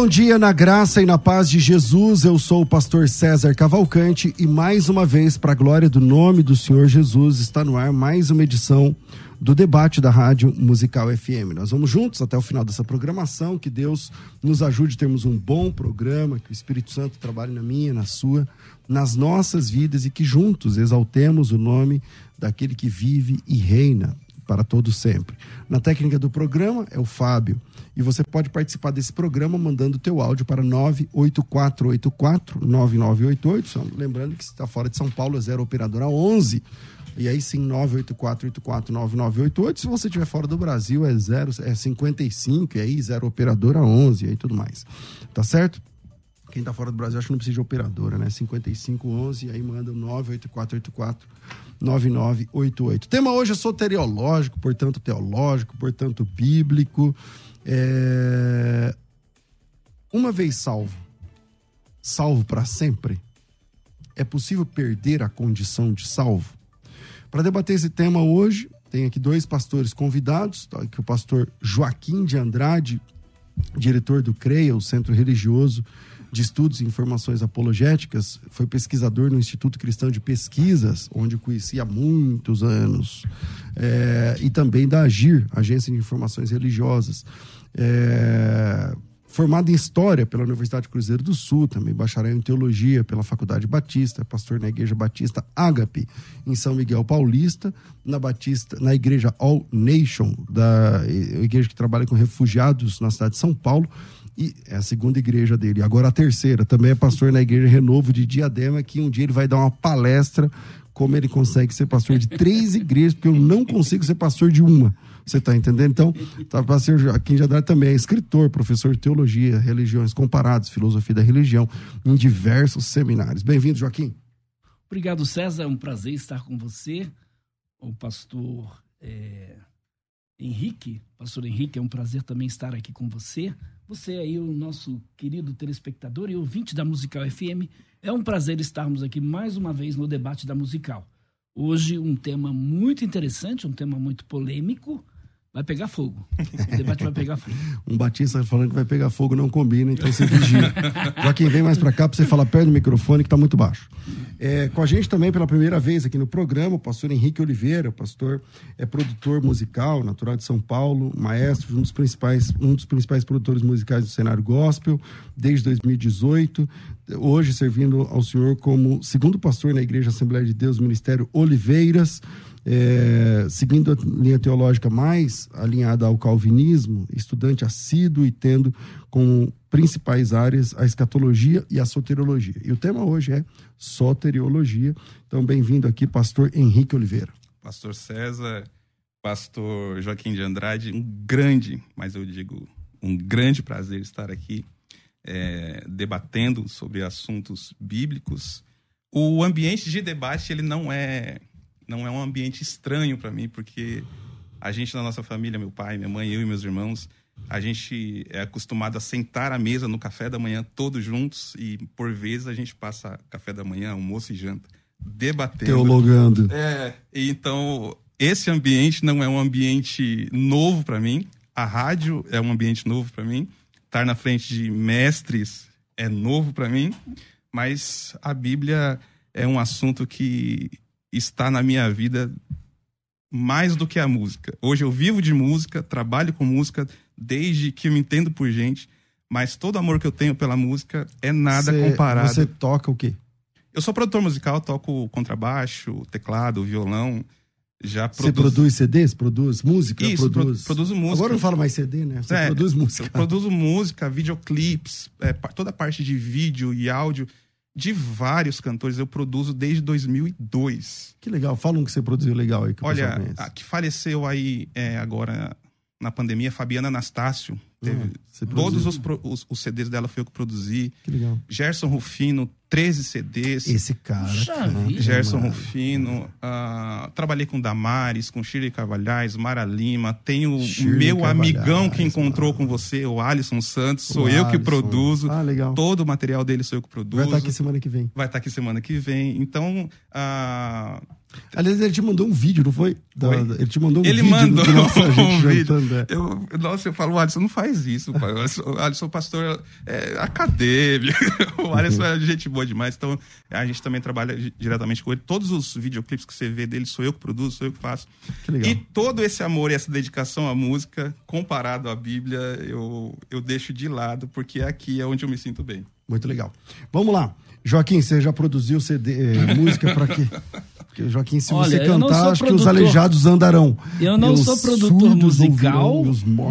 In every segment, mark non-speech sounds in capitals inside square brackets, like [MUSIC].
Bom dia na graça e na paz de Jesus. Eu sou o pastor César Cavalcante e mais uma vez, para a glória do nome do Senhor Jesus, está no ar mais uma edição do debate da Rádio Musical FM. Nós vamos juntos até o final dessa programação. Que Deus nos ajude a termos um bom programa, que o Espírito Santo trabalhe na minha, na sua, nas nossas vidas e que juntos exaltemos o nome daquele que vive e reina para todo sempre. Na técnica do programa é o Fábio. E você pode participar desse programa mandando o teu áudio para 98484-9988. Lembrando que se está fora de São Paulo é 0 operadora 11. E aí sim, 984849988. Se você estiver fora do Brasil é 0, é 55, e aí 0 operadora 11 e aí tudo mais. Tá certo? Quem está fora do Brasil acho que não precisa de operadora, né? 5511 e aí manda 98484 9988. O tema hoje é soteriológico, portanto teológico, portanto bíblico. É... Uma vez salvo, salvo para sempre, é possível perder a condição de salvo? Para debater esse tema hoje, tem aqui dois pastores convidados, tá aqui o pastor Joaquim de Andrade, diretor do CREA, o Centro Religioso de Estudos e Informações Apologéticas, foi pesquisador no Instituto Cristão de Pesquisas, onde conheci há muitos anos, é, e também da AGIR, Agência de Informações Religiosas. É, formado em História pela Universidade Cruzeiro do Sul, também bacharel em Teologia pela Faculdade Batista, pastor na Igreja Batista Ágape, em São Miguel Paulista, na Batista, na Igreja All Nation, da igreja que trabalha com refugiados na cidade de São Paulo, e é a segunda igreja dele. Agora a terceira, também é pastor na Igreja Renovo de Diadema, que um dia ele vai dar uma palestra como ele consegue ser pastor de três [LAUGHS] igrejas, porque eu não consigo ser pastor de uma. Você está entendendo? Então, tá, pastor Joaquim Jadar também é escritor, professor de teologia, religiões comparadas, filosofia da religião, em diversos seminários. Bem-vindo, Joaquim. Obrigado, César. É um prazer estar com você, o pastor é, Henrique. Pastor Henrique, é um prazer também estar aqui com você. Você aí, o nosso querido telespectador e ouvinte da Musical FM, é um prazer estarmos aqui mais uma vez no debate da Musical. Hoje, um tema muito interessante, um tema muito polêmico, vai pegar fogo. O debate vai pegar fogo. [LAUGHS] um Batista falando que vai pegar fogo não combina, então você vigia. Joaquim, vem mais para cá para você falar perto do microfone que tá muito baixo. É, com a gente também pela primeira vez aqui no programa, o pastor Henrique Oliveira, pastor é produtor musical, natural de São Paulo, maestro, um dos principais, um dos principais produtores musicais do cenário gospel desde 2018, hoje servindo ao Senhor como segundo pastor na Igreja Assembleia de Deus, Ministério Oliveiras é, seguindo a linha teológica mais alinhada ao calvinismo, estudante assíduo e tendo como principais áreas a escatologia e a soteriologia. E o tema hoje é soteriologia. Então, bem-vindo aqui, pastor Henrique Oliveira. Pastor César, pastor Joaquim de Andrade, um grande, mas eu digo um grande prazer estar aqui é, debatendo sobre assuntos bíblicos. O ambiente de debate ele não é não é um ambiente estranho para mim, porque a gente na nossa família, meu pai, minha mãe, eu e meus irmãos, a gente é acostumado a sentar à mesa no café da manhã todos juntos e por vezes a gente passa café da manhã, almoço e janta debatendo. Teologando. É, então esse ambiente não é um ambiente novo para mim. A rádio é um ambiente novo para mim. Estar na frente de mestres é novo para mim, mas a Bíblia é um assunto que está na minha vida mais do que a música. Hoje eu vivo de música, trabalho com música desde que eu me entendo por gente, mas todo amor que eu tenho pela música é nada você, comparado. Você toca o quê? Eu sou produtor musical, toco contrabaixo, teclado, violão. Já Você produz CDs? Produz música? Isso, produz... pro- produzo música. Agora não fala mais CD, né? Você É, produz música. Eu produzo música, videoclipes, é, toda a parte de vídeo e áudio de vários cantores. Eu produzo desde 2002. Que legal. Fala um que você produziu legal aí que Olha, a que faleceu aí é, agora na pandemia, Fabiana Anastácio. Teve Ah, todos os, os, os CDs dela foi eu que produzi. Que legal. Gerson Rufino, 13 CDs. Esse cara. Gerson mano. Rufino, ah, trabalhei com Damares, com Shirley Carvalhais, Mara Lima, tenho o Shirley meu Carvalhais, amigão que encontrou mano. com você, o Alisson Santos, sou O eu que Alisson. produzo, Ah, legal. todo o material dele sou eu que produzo. Vai estar aqui semana que vem. Vai estar aqui semana que vem. Então, ah, Aliás, ele te mandou um vídeo, não foi? Da- ele te mandou um ele vídeo mandou do nossa [LAUGHS] um gente vídeo. jantando. é. Eu, nossa, eu falo, Alisson, não faz isso, pai. O Alisson, o Alisson pastor é acadêmico. [LAUGHS] O Alisson é gente boa demais. Então, a gente também trabalha di- diretamente com ele. Todos os videoclipes que você vê dele, sou eu que produzo, sou eu que faço. Que legal. E todo esse amor e essa dedicação à música, comparado à Bíblia, eu, eu deixo de lado, porque aqui é onde eu me sinto bem. Muito legal. Vamos lá. Joaquim, você já produziu CD, eh, música para quê? [LAUGHS] Porque, Joaquim, se Olha, você eu não cantar, sou acho que os produtor. aleijados andarão. Eu não sou produtor musical,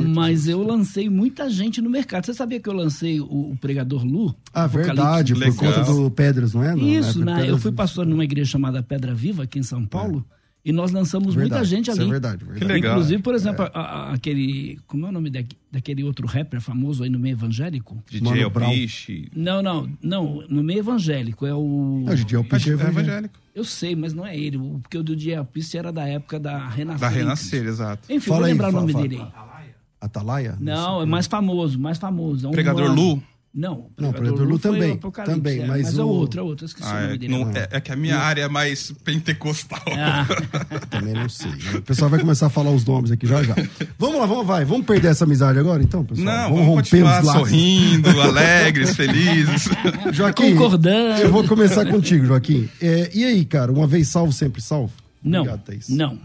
mas eu lancei muita gente no mercado. Você sabia que eu lancei o, o pregador Lu? Ah, verdade, por Legal. conta do Pedras, não é? Não, Isso, é né? Pedras- Eu fui pastor numa igreja chamada Pedra Viva, aqui em São Paulo, e nós lançamos Verdade, muita gente isso ali. é verdade, verdade. Que legal. Inclusive, por exemplo, a- a- aquele. Como é o nome daqui- daquele outro rapper famoso aí no meio evangélico? DJ Mano Brown. Alpiche, Não, não, não. No meio evangélico. É o. É, o Alpiste é é evangélico. Eu sei, mas não é ele. o- Porque o do Dia Piste era da época da Renascer. Da em Renascer, exato. Enfim, Fala vou aí, lembrar fala, o nome fala. dele aí. Atalaia? Não, é mais famoso, mais famoso. É um Pregador. Lu? Não, Não, Pregador Lu foi também, também, é, mas mas é o- outro, é outro. Eu esqueci Ah, o nome dele. não- é- é que a minha área é mais pentecostal. Ah, [LAUGHS] Também não sei. O pessoal vai começar a falar os nomes aqui já já. Vamos lá, vamos, vai. Vamos perder essa amizade agora, então, pessoal? Não, vamos, continuar sorrindo, [LAUGHS] alegres, felizes. Joaquim, Concordando. eu vou começar contigo, Joaquim. É, e aí, cara, uma vez salvo, sempre salvo? não, Obrigado, Thaís. não.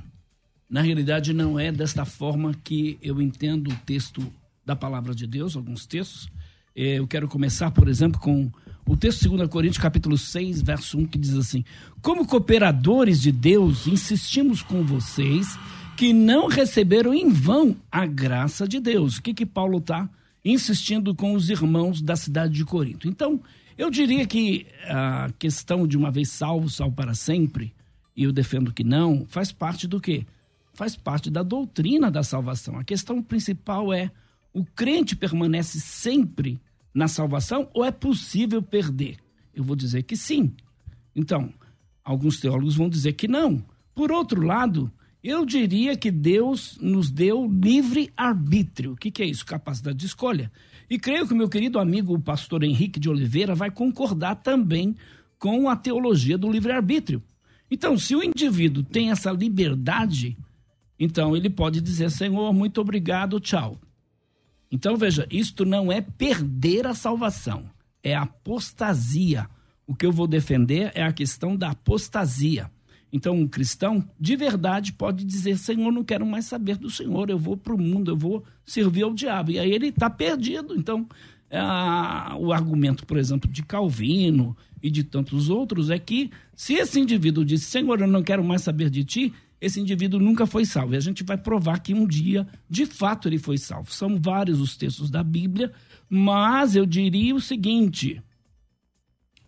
Na realidade, não é desta forma que eu entendo o texto da palavra de Deus, alguns textos. Eh, Eu quero começar, por exemplo, com o texto de 2 Coríntios, capítulo 6, verso 1, que diz assim: Como cooperadores de Deus, insistimos com vocês que não receberam em vão a graça de Deus. O que, que Paulo está insistindo com os irmãos da cidade de Corinto? Então, eu diria que a questão de uma vez salvo, salvo para sempre, e eu defendo que não, faz parte do quê? Faz parte da doutrina da salvação. A questão principal é: o crente permanece sempre na salvação ou é possível perder? Eu vou dizer que sim. Então, alguns teólogos vão dizer que não. Por outro lado, eu diria que Deus nos deu livre arbítrio. O que, que é isso? Capacidade de escolha. E creio que meu querido amigo, o pastor Henrique de Oliveira, vai concordar também com a teologia do livre arbítrio. Então, se o indivíduo tem essa liberdade, então ele pode dizer: Senhor, muito obrigado, tchau. Então, veja, isto não é perder a salvação, é apostasia. O que eu vou defender é a questão da apostasia. Então, um cristão de verdade pode dizer: Senhor, não quero mais saber do Senhor, eu vou para o mundo, eu vou servir ao diabo. E aí ele está perdido. Então, o argumento, por exemplo, de Calvino e de tantos outros é que se esse indivíduo diz: Senhor, eu não quero mais saber de ti, esse indivíduo nunca foi salvo. E a gente vai provar que um dia, de fato, ele foi salvo. São vários os textos da Bíblia, mas eu diria o seguinte: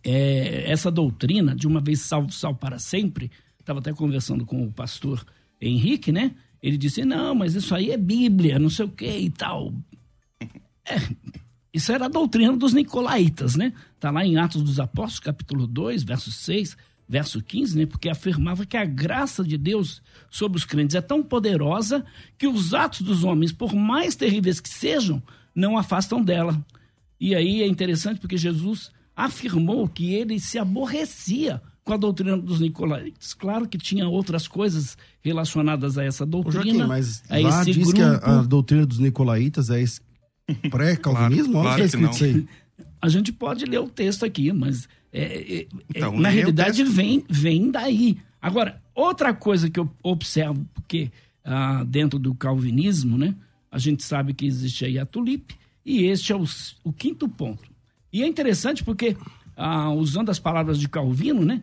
é, essa doutrina de uma vez salvo, salvo para sempre, estava até conversando com o pastor Henrique, né? Ele disse: não, mas isso aí é Bíblia, não sei o que e tal. [LAUGHS] É, isso era a doutrina dos nicolaítas, né? Está lá em Atos dos Apóstolos, capítulo 2, verso 6, verso 15, né? Porque afirmava que a graça de Deus sobre os crentes é tão poderosa que os atos dos homens, por mais terríveis que sejam, não afastam dela. E aí é interessante porque Jesus afirmou que ele se aborrecia com a doutrina dos nicolaítas. Claro que tinha outras coisas relacionadas a essa Ô, doutrina, Joaquim, mas a lá esse diz grupo. que a, a doutrina dos nicolaítas é [LAUGHS] pré-calvinismo? Claro, claro escrito que isso aí? A gente pode ler o texto aqui, mas é, é, é, Então, na realidade texto. vem, vem daí. Agora, outra coisa que eu observo, porque ah, dentro do calvinismo, né, a gente sabe que existe aí a tulipe, e este é o, o quinto ponto. E é interessante porque ah, usando as palavras de Calvino, né?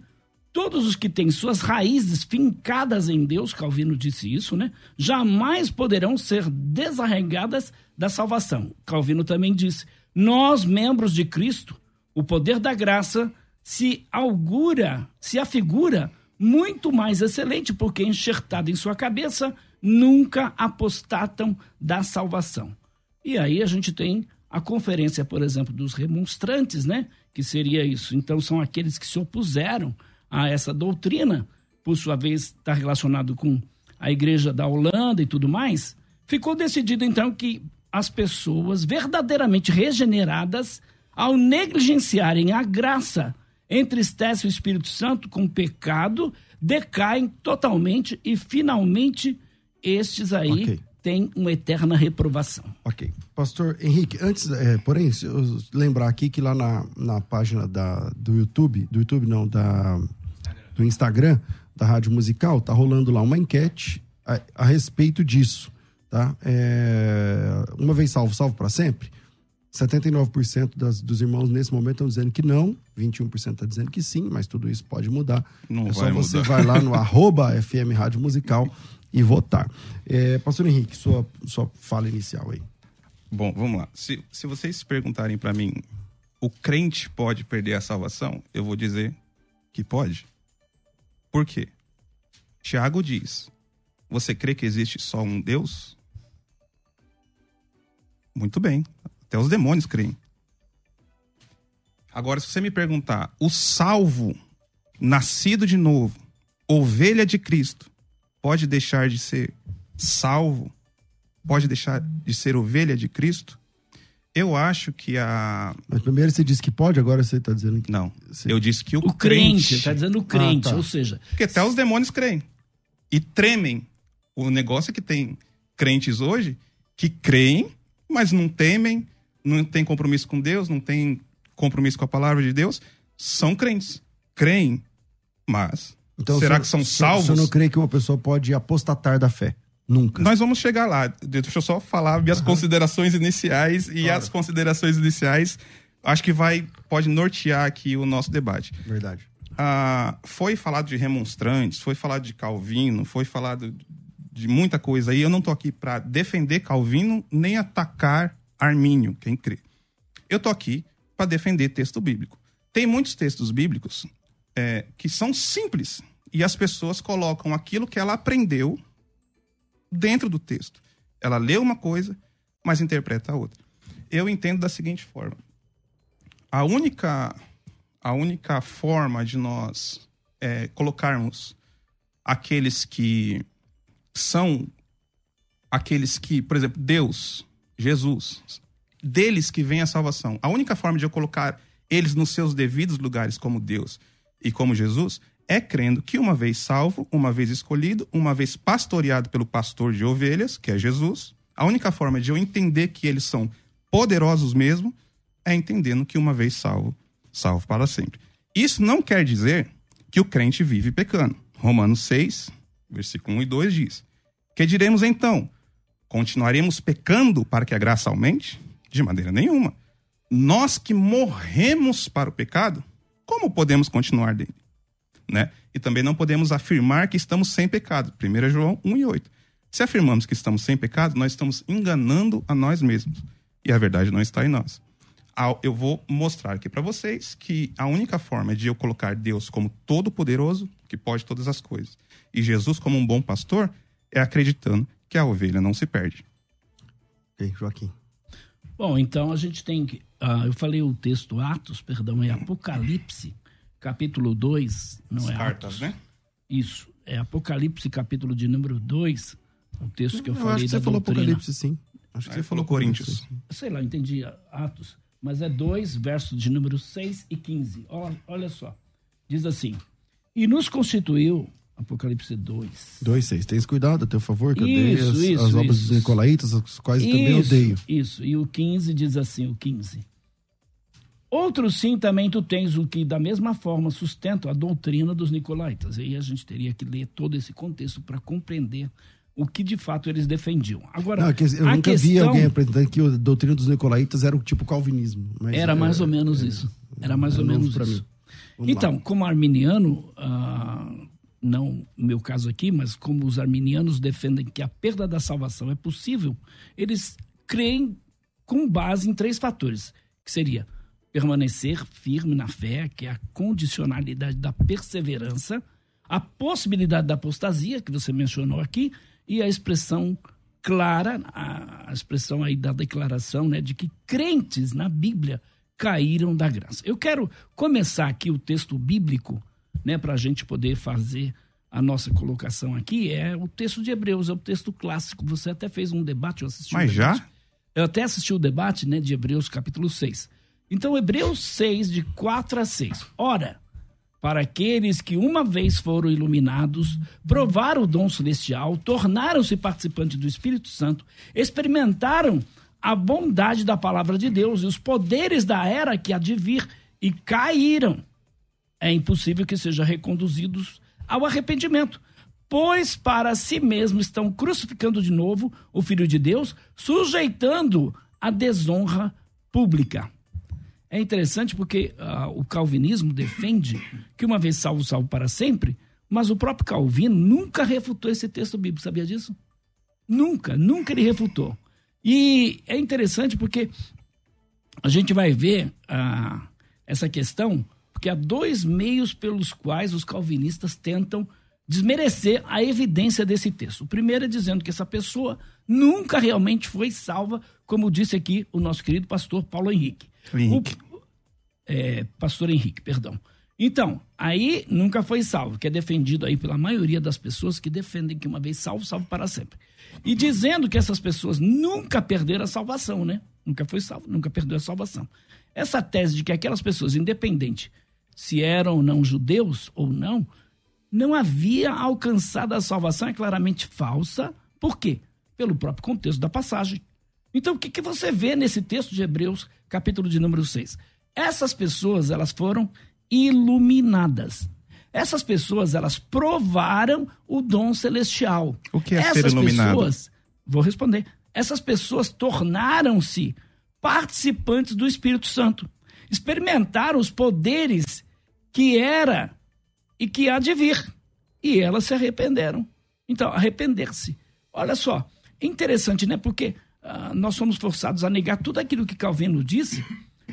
Todos os que têm suas raízes fincadas em Deus, Calvino disse isso, né? Jamais poderão ser desarraigadas da salvação. Calvino também disse: nós, membros de Cristo, o poder da graça se augura, se afigura muito mais excelente, porque enxertado em sua cabeça, nunca apostatam da salvação. E aí a gente tem a conferência, por exemplo, dos remonstrantes, né? Que seria isso. Então, são aqueles que se opuseram a essa doutrina, por sua vez, está relacionado com a igreja da Holanda e tudo mais. Ficou decidido, então, que as pessoas verdadeiramente regeneradas, ao negligenciarem a graça, entristecem o Espírito Santo com pecado, decaem totalmente e finalmente estes aí okay. têm uma eterna reprovação. Ok. Pastor Henrique, antes, é, porém, lembrar aqui que lá na, na página da, do YouTube, do YouTube não, da, do Instagram, da Rádio Musical, tá rolando lá uma enquete a, a respeito disso tá? É, uma vez salvo, salvo para sempre. 79% das, dos irmãos nesse momento estão dizendo que não, 21% está dizendo que sim, mas tudo isso pode mudar. Não é só você mudar. vai lá no [LAUGHS] arroba FM Rádio Musical e votar. É, Pastor Henrique, sua, sua fala inicial aí. Bom, vamos lá. Se, se vocês perguntarem para mim, o crente pode perder a salvação? Eu vou dizer que pode. Por quê? Tiago diz: Você crê que existe só um Deus? Muito bem. Até os demônios creem. Agora, se você me perguntar, o salvo, nascido de novo, ovelha de Cristo, pode deixar de ser salvo? Pode deixar de ser ovelha de Cristo? Eu acho que a. Mas primeiro você disse que pode, agora você está dizendo que. Não. Você... Eu disse que o, o crente. Está dizendo o crente, ah, tá. ou seja. Porque até os demônios creem. E tremem. O negócio é que tem crentes hoje que creem mas não temem, não tem compromisso com Deus, não tem compromisso com a palavra de Deus, são crentes. Creem, mas então, será que são salvos? Você não crê que uma pessoa pode apostatar da fé? Nunca. Nós vamos chegar lá. Deixa eu só falar minhas uhum. considerações iniciais e claro. as considerações iniciais acho que vai pode nortear aqui o nosso debate. Verdade. Ah, foi falado de remonstrantes, foi falado de Calvino, foi falado de muita coisa aí. Eu não estou aqui para defender Calvino nem atacar Armínio, quem crê. Eu estou aqui para defender texto bíblico. Tem muitos textos bíblicos é, que são simples e as pessoas colocam aquilo que ela aprendeu dentro do texto. Ela lê uma coisa, mas interpreta a outra. Eu entendo da seguinte forma: a única, a única forma de nós é, colocarmos aqueles que são aqueles que, por exemplo, Deus, Jesus, deles que vem a salvação. A única forma de eu colocar eles nos seus devidos lugares como Deus e como Jesus é crendo que uma vez salvo, uma vez escolhido, uma vez pastoreado pelo pastor de ovelhas, que é Jesus, a única forma de eu entender que eles são poderosos mesmo é entendendo que uma vez salvo, salvo para sempre. Isso não quer dizer que o crente vive pecando. Romanos 6, versículo 1 e 2 diz: Que diremos então? Continuaremos pecando para que a graça aumente? De maneira nenhuma. Nós que morremos para o pecado, como podemos continuar dele? Né? E também não podemos afirmar que estamos sem pecado. 1 João 1 e 8. Se afirmamos que estamos sem pecado, nós estamos enganando a nós mesmos. E a verdade não está em nós. Eu vou mostrar aqui para vocês que a única forma de eu colocar Deus como todo-poderoso, que pode todas as coisas, e Jesus como um bom pastor é acreditando que a ovelha não se perde. Ok, Joaquim. Bom, então a gente tem que. Uh, eu falei o texto Atos, perdão, é Apocalipse, capítulo 2, não As é cartas, Atos. né? Isso, é Apocalipse, capítulo de número 2, o texto que eu, eu falei acho que você falou doutrina. Apocalipse, sim. Acho que você falou Coríntios. Sei lá, entendi Atos, mas é 2, versos de número 6 e 15. Olha, olha só, diz assim: E nos constituiu Apocalipse 2. 2, 6. Tens cuidado a teu favor, que isso, as, isso, as obras isso. dos Nicolaitas, as quais isso, também odeio. Isso, e o 15 diz assim, o 15. Outro sim também tu tens o que da mesma forma sustenta a doutrina dos Nicolaitas. E aí a gente teria que ler todo esse contexto para compreender o que de fato eles defendiam. Agora, Não, é eu nunca questão vi alguém apresentando que a doutrina dos nicolaítas era o tipo calvinismo. era mais é- ou menos isso. Era mais é ou menos isso. Então, lá. como arminiano, ah, não meu caso aqui, mas como os arminianos defendem que a perda da salvação é possível, eles creem com base em três fatores, que seria permanecer firme na fé, que é a condicionalidade da perseverança, a possibilidade da apostasia, que você mencionou aqui, e a expressão clara, a expressão aí da declaração, né, de que crentes na Bíblia caíram da graça. Eu quero começar aqui o texto bíblico, né, para a gente poder fazer a nossa colocação aqui, é o texto de Hebreus, é o texto clássico. Você até fez um debate, eu assisti Mas um já? Eu até assisti o debate, né, de Hebreus capítulo 6. Então, Hebreus 6, de 4 a 6. Ora, para aqueles que uma vez foram iluminados, provaram o dom celestial, tornaram-se participantes do Espírito Santo, experimentaram a bondade da palavra de Deus e os poderes da era que há de vir e caíram. É impossível que sejam reconduzidos ao arrependimento, pois para si mesmos estão crucificando de novo o Filho de Deus, sujeitando a desonra pública. É interessante porque ah, o calvinismo defende que uma vez salvo, salvo para sempre, mas o próprio Calvino nunca refutou esse texto bíblico, sabia disso? Nunca, nunca ele refutou. E é interessante porque a gente vai ver ah, essa questão, porque há dois meios pelos quais os calvinistas tentam desmerecer a evidência desse texto. O primeiro é dizendo que essa pessoa nunca realmente foi salva, como disse aqui o nosso querido pastor Paulo Henrique. Henrique. O- é, pastor Henrique, perdão. Então, aí nunca foi salvo, que é defendido aí pela maioria das pessoas que defendem que uma vez salvo, salvo para sempre. E dizendo que essas pessoas nunca perderam a salvação, né? Nunca foi salvo, nunca perdeu a salvação. Essa tese de que aquelas pessoas, independente se eram ou não judeus ou não, não havia alcançado a salvação é claramente falsa. Por quê? Pelo próprio contexto da passagem. Então, o que, que você vê nesse texto de Hebreus, capítulo de número 6? Essas pessoas, elas foram iluminadas. Essas pessoas, elas provaram o dom celestial. O que é ser Essas iluminado? pessoas, vou responder. Essas pessoas tornaram-se participantes do Espírito Santo. Experimentaram os poderes que era e que há de vir. E elas se arrependeram. Então, arrepender-se. Olha só, é interessante, né? Porque ah, nós somos forçados a negar tudo aquilo que Calvino disse,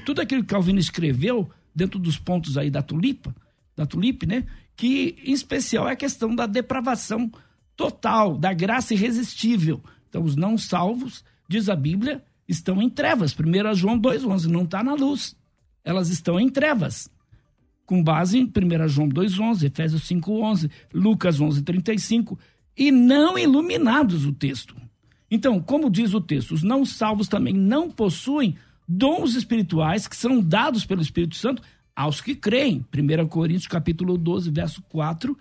tudo aquilo que Calvino escreveu dentro dos pontos aí da tulipa, da tulipe, né? Que em especial é a questão da depravação total, da graça irresistível. Então, os não salvos, diz a Bíblia, estão em trevas. 1 João 2,11, não está na luz. Elas estão em trevas com base em 1 João 2,11, Efésios 5,11, Lucas 11,35, e não iluminados o texto. Então, como diz o texto, os não salvos também não possuem dons espirituais que são dados pelo Espírito Santo aos que creem. 1 Coríntios capítulo 12, verso 4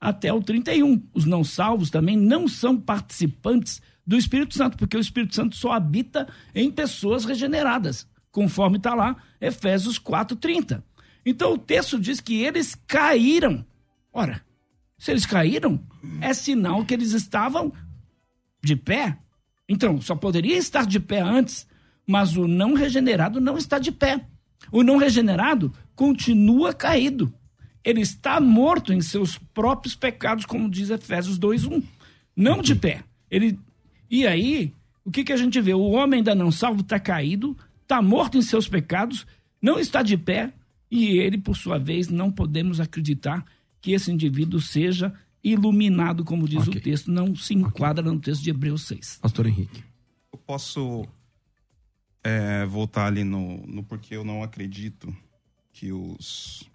até o 31. Os não salvos também não são participantes do Espírito Santo, porque o Espírito Santo só habita em pessoas regeneradas, conforme está lá Efésios 4,30. Então o texto diz que eles caíram. Ora, se eles caíram, é sinal que eles estavam de pé. Então, só poderia estar de pé antes, mas o não regenerado não está de pé. O não regenerado continua caído. Ele está morto em seus próprios pecados, como diz Efésios 2:1. Não de pé. Ele E aí, o que que a gente vê? O homem ainda não salvo está caído, está morto em seus pecados, não está de pé, e ele, por sua vez, não podemos acreditar que esse indivíduo seja iluminado, como diz Ok. o texto, não se enquadra no texto de Hebreus 6. Pastor Henrique. Eu posso é, voltar ali no, no porquê eu não acredito que os,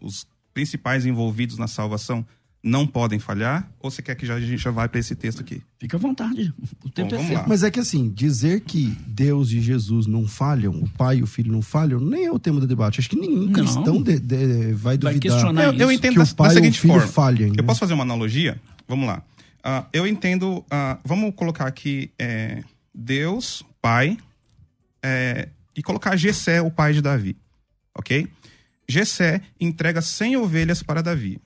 os principais envolvidos na salvação não podem falhar? Ou você quer que já, a gente já vai para esse texto aqui? Fica à vontade. O tempo Bom, é seu. Mas é que assim, dizer que Deus e Jesus não falham, o pai e o filho não falham, nem é o tema do debate. Acho que nenhum Não. cristão de- de- vai Vai duvidar questionar Eu, eu entendo que da, o pai da e o seguinte filho forma. falhem. Eu né? posso fazer uma analogia? Vamos lá. Ah, eu entendo. ah, vamos colocar aqui é, Deus, pai, é, e colocar Gessé, o pai de Davi. Ok? Gessé entrega 100 ovelhas para Davi.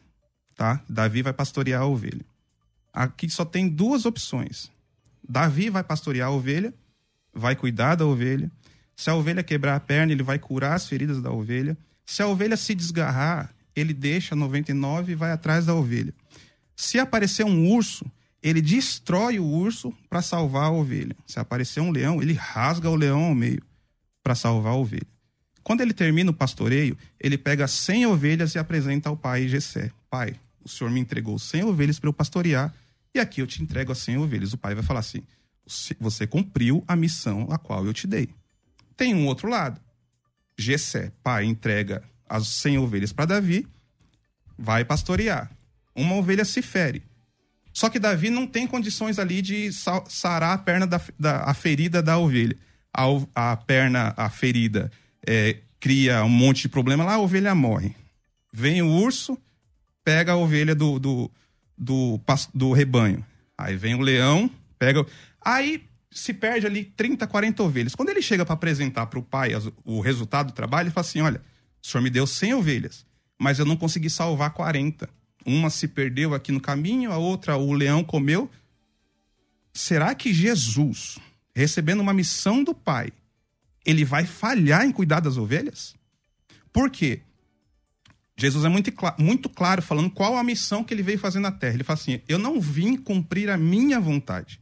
Tá? Davi vai pastorear a ovelha. aqui só tem duas opções. Davi vai pastorear a ovelha, vai cuidar da ovelha. Se a ovelha quebrar a perna, ele vai curar as feridas da ovelha. Se a ovelha se desgarrar, ele deixa 99 e vai atrás da ovelha. Se aparecer um urso, ele destrói o urso para salvar a ovelha. Se aparecer um leão, ele rasga o leão ao meio para salvar a ovelha. Quando ele termina o pastoreio, ele pega 100 ovelhas e apresenta ao pai Gessé. Pai, o senhor me entregou 100 ovelhas para eu pastorear e aqui eu te entrego as 100 ovelhas. O pai vai falar assim: você cumpriu a missão a qual eu te dei. Tem um outro lado. Gessé, pai, entrega as 100 ovelhas para Davi, vai pastorear. Uma ovelha se fere. Só que Davi não tem condições ali de sarar a perna da, da a ferida da ovelha. A, a perna, a ferida, é, cria um monte de problema lá, a ovelha morre. Vem o urso, pega a ovelha do, do, do, do rebanho. Aí vem o leão, pega. Aí se perde ali 30, 40 ovelhas. Quando ele chega para apresentar para o pai o resultado do trabalho, ele fala assim: Olha, o senhor me deu 100 ovelhas, mas eu não consegui salvar 40. Uma se perdeu aqui no caminho, a outra o leão comeu. Será que Jesus, recebendo uma missão do pai, ele vai falhar em cuidar das ovelhas? Por quê? Jesus é muito, muito claro falando qual a missão que ele veio fazer na terra. Ele fala assim: Eu não vim cumprir a minha vontade